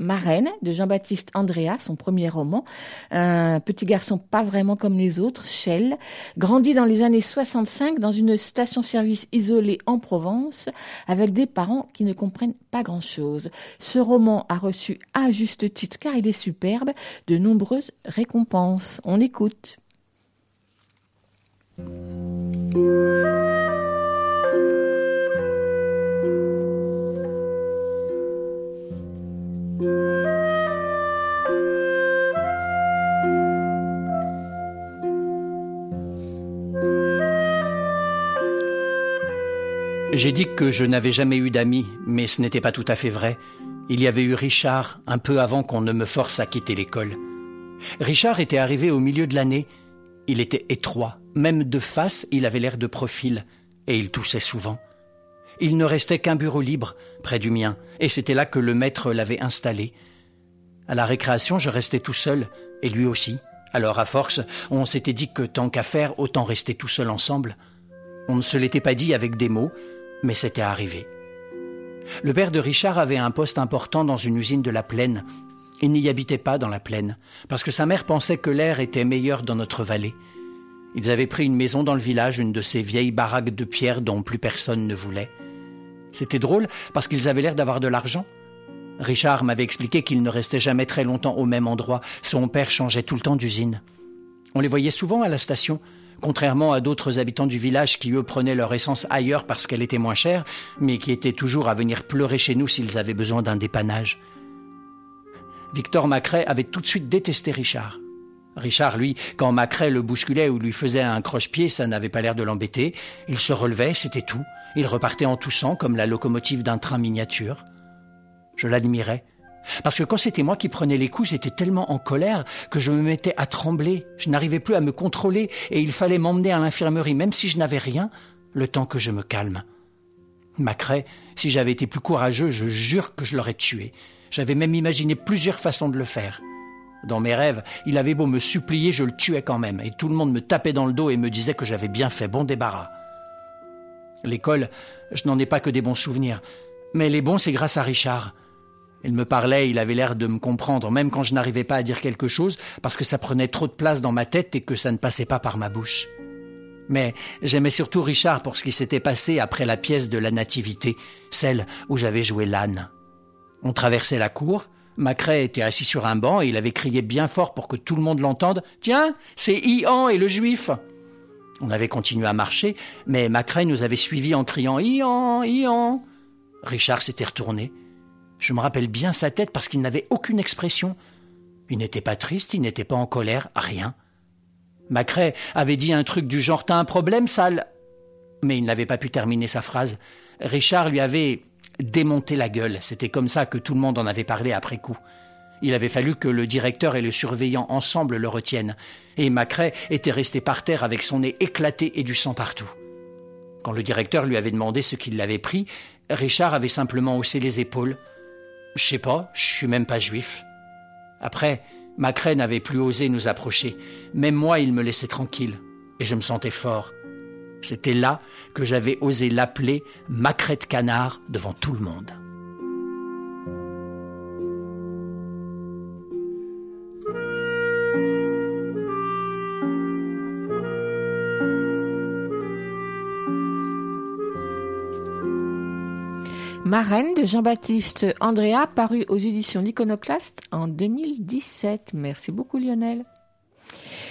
De Jean-Baptiste Andrea, son premier roman. Un petit garçon pas vraiment comme les autres, Shell, grandit dans les années 65 dans une station-service isolée en Provence avec des parents qui ne comprennent pas grand-chose. Ce roman a reçu à juste titre, car il est superbe, de nombreuses récompenses. On écoute. J'ai dit que je n'avais jamais eu d'amis, mais ce n'était pas tout à fait vrai. Il y avait eu Richard un peu avant qu'on ne me force à quitter l'école. Richard était arrivé au milieu de l'année. Il était étroit, même de face, il avait l'air de profil, et il toussait souvent. Il ne restait qu'un bureau libre, près du mien, et c'était là que le maître l'avait installé. À la récréation, je restais tout seul, et lui aussi. Alors, à force, on s'était dit que tant qu'à faire, autant rester tout seul ensemble. On ne se l'était pas dit avec des mots, mais c'était arrivé. Le père de Richard avait un poste important dans une usine de la plaine. Il n'y habitait pas dans la plaine, parce que sa mère pensait que l'air était meilleur dans notre vallée. Ils avaient pris une maison dans le village, une de ces vieilles baraques de pierre dont plus personne ne voulait. C'était drôle parce qu'ils avaient l'air d'avoir de l'argent. Richard m'avait expliqué qu'il ne restait jamais très longtemps au même endroit. Son père changeait tout le temps d'usine. On les voyait souvent à la station, contrairement à d'autres habitants du village qui, eux, prenaient leur essence ailleurs parce qu'elle était moins chère, mais qui étaient toujours à venir pleurer chez nous s'ils avaient besoin d'un dépannage. Victor Macrae avait tout de suite détesté Richard. Richard, lui, quand Macrae le bousculait ou lui faisait un croche-pied, ça n'avait pas l'air de l'embêter. Il se relevait, c'était tout. Il repartait en toussant comme la locomotive d'un train miniature. Je l'admirais. Parce que quand c'était moi qui prenais les coups, j'étais tellement en colère que je me mettais à trembler. Je n'arrivais plus à me contrôler et il fallait m'emmener à l'infirmerie, même si je n'avais rien, le temps que je me calme. Macrae, si j'avais été plus courageux, je jure que je l'aurais tué. J'avais même imaginé plusieurs façons de le faire. Dans mes rêves, il avait beau me supplier, je le tuais quand même, et tout le monde me tapait dans le dos et me disait que j'avais bien fait bon débarras. L'école, je n'en ai pas que des bons souvenirs, mais les bons, c'est grâce à Richard. Il me parlait, il avait l'air de me comprendre, même quand je n'arrivais pas à dire quelque chose, parce que ça prenait trop de place dans ma tête et que ça ne passait pas par ma bouche. Mais j'aimais surtout Richard pour ce qui s'était passé après la pièce de la Nativité, celle où j'avais joué l'âne. On traversait la cour, Macrae était assis sur un banc et il avait crié bien fort pour que tout le monde l'entende Tiens, c'est Ian et le juif On avait continué à marcher, mais Macrae nous avait suivis en criant Ian, Ian Richard s'était retourné. Je me rappelle bien sa tête parce qu'il n'avait aucune expression. Il n'était pas triste, il n'était pas en colère, rien. Macrae avait dit un truc du genre T'as un problème, sale Mais il n'avait pas pu terminer sa phrase. Richard lui avait démonté la gueule. C'était comme ça que tout le monde en avait parlé après coup. Il avait fallu que le directeur et le surveillant ensemble le retiennent. Et Macrae était resté par terre avec son nez éclaté et du sang partout. Quand le directeur lui avait demandé ce qu'il l'avait pris, Richard avait simplement haussé les épaules. Je sais pas, je suis même pas juif. Après, Macrae n'avait plus osé nous approcher. Même moi, il me laissait tranquille. Et je me sentais fort. C'était là que j'avais osé l'appeler Macrae de canard devant tout le monde. Marraine de Jean-Baptiste Andrea, paru aux éditions L'Iconoclaste en 2017. Merci beaucoup Lionel.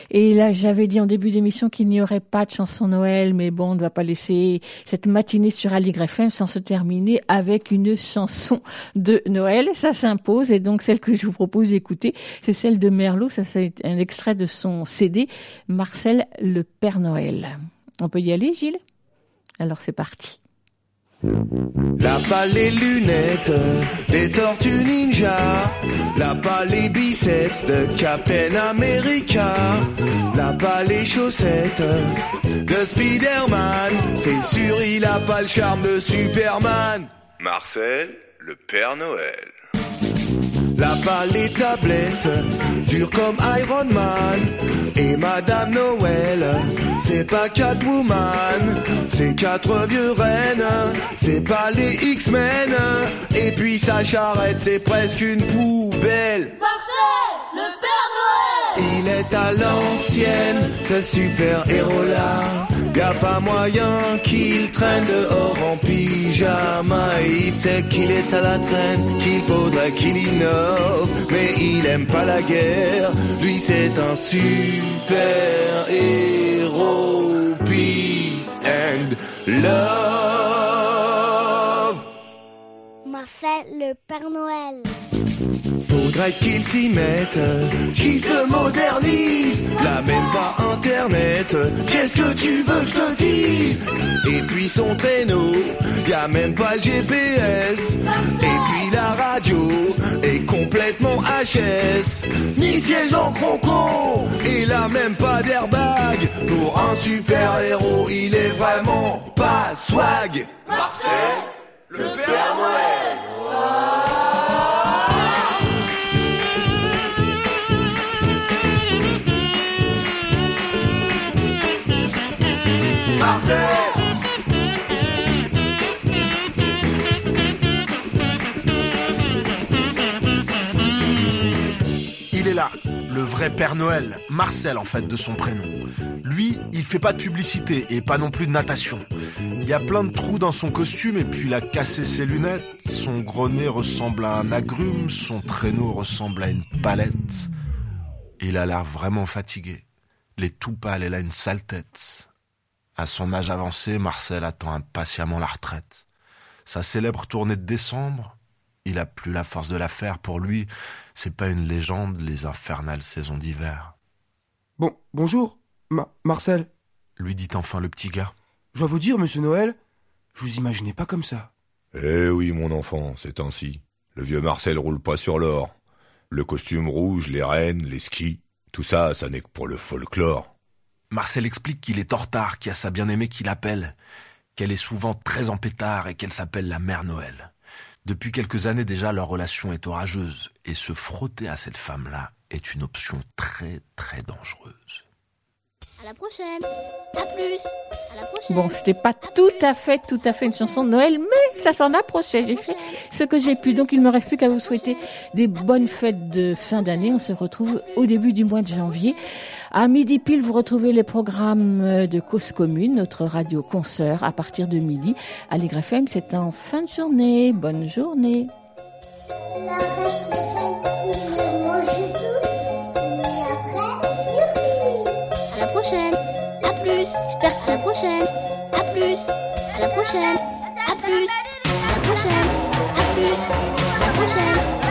Et là, j'avais dit en début d'émission qu'il n'y aurait pas de chanson Noël, mais bon, on ne va pas laisser cette matinée sur Aligre FM sans se terminer avec une chanson de Noël. Ça s'impose, et donc celle que je vous propose d'écouter, c'est celle de Merlot. Ça, c'est un extrait de son CD, Marcel le Père Noël. On peut y aller, Gilles? Alors c'est parti. La pas les lunettes des tortues ninja, la pas les biceps de Captain America, la pas les chaussettes de Spider-Man. C'est sûr, il a pas le charme de Superman. Marcel, le Père Noël. La pas les tablettes, dures comme Iron Man. Et Madame Noël, c'est pas Catwoman, c'est quatre vieux reines, c'est pas les X-Men. Et puis sa charrette, c'est presque une poubelle. Marcel, le Père Noël Il est à l'ancienne, ce super héros-là. Y a pas moyen qu'il traîne dehors en pyjama. Il sait qu'il est à la traîne, qu'il faudrait qu'il innove. Mais il aime pas la guerre, lui c'est un super héros. Peace and love. Marcel, le Père Noël. Faudrait qu'il s'y mette, qu'il se modernise. Là même pas internet, qu'est-ce que tu veux que je te dise? Et puis son traîneau, y a même pas le GPS. Et puis la radio est complètement HS. Ni siège en croco, il a même pas d'airbag. Pour un super héros, il est vraiment pas swag. Marcel, le Père Noël. Vrai Père Noël, Marcel en fait de son prénom. Lui, il fait pas de publicité et pas non plus de natation. Il y a plein de trous dans son costume et puis il a cassé ses lunettes. Son gros nez ressemble à un agrume, son traîneau ressemble à une palette. Il a l'air vraiment fatigué. Les tout pâle, elle a une sale tête. À son âge avancé, Marcel attend impatiemment la retraite. Sa célèbre tournée de décembre, il a plus la force de la faire. Pour lui, c'est pas une légende, les infernales saisons d'hiver. Bon, bonjour, Ma- Marcel. Lui dit enfin le petit gars. Je dois vous dire, monsieur Noël, je vous imaginais pas comme ça. Eh oui, mon enfant, c'est ainsi. Le vieux Marcel roule pas sur l'or. Le costume rouge, les rennes, les skis, tout ça, ça n'est que pour le folklore. Marcel explique qu'il est en retard, qu'il y a sa bien-aimée qui l'appelle, qu'elle est souvent très en pétard et qu'elle s'appelle la mère Noël. Depuis quelques années déjà, leur relation est orageuse et se frotter à cette femme-là est une option très très dangereuse. À la prochaine. À plus. À la prochaine. Bon, c'était pas tout à fait, tout à fait une chanson de Noël, mais ça s'en approchait. J'ai fait ce que j'ai pu. Donc, il me reste plus qu'à vous souhaiter des bonnes fêtes de fin d'année. On se retrouve au début du mois de janvier. À midi pile, vous retrouvez les programmes euh, de Cause Commune, notre radio consoeur, à partir de midi. Allegre FM, c'est en fin de journée. Bonne journée. À la prochaine. À plus. Super. À la prochaine. À plus. À la prochaine. À plus. À la prochaine. À plus. À la prochaine.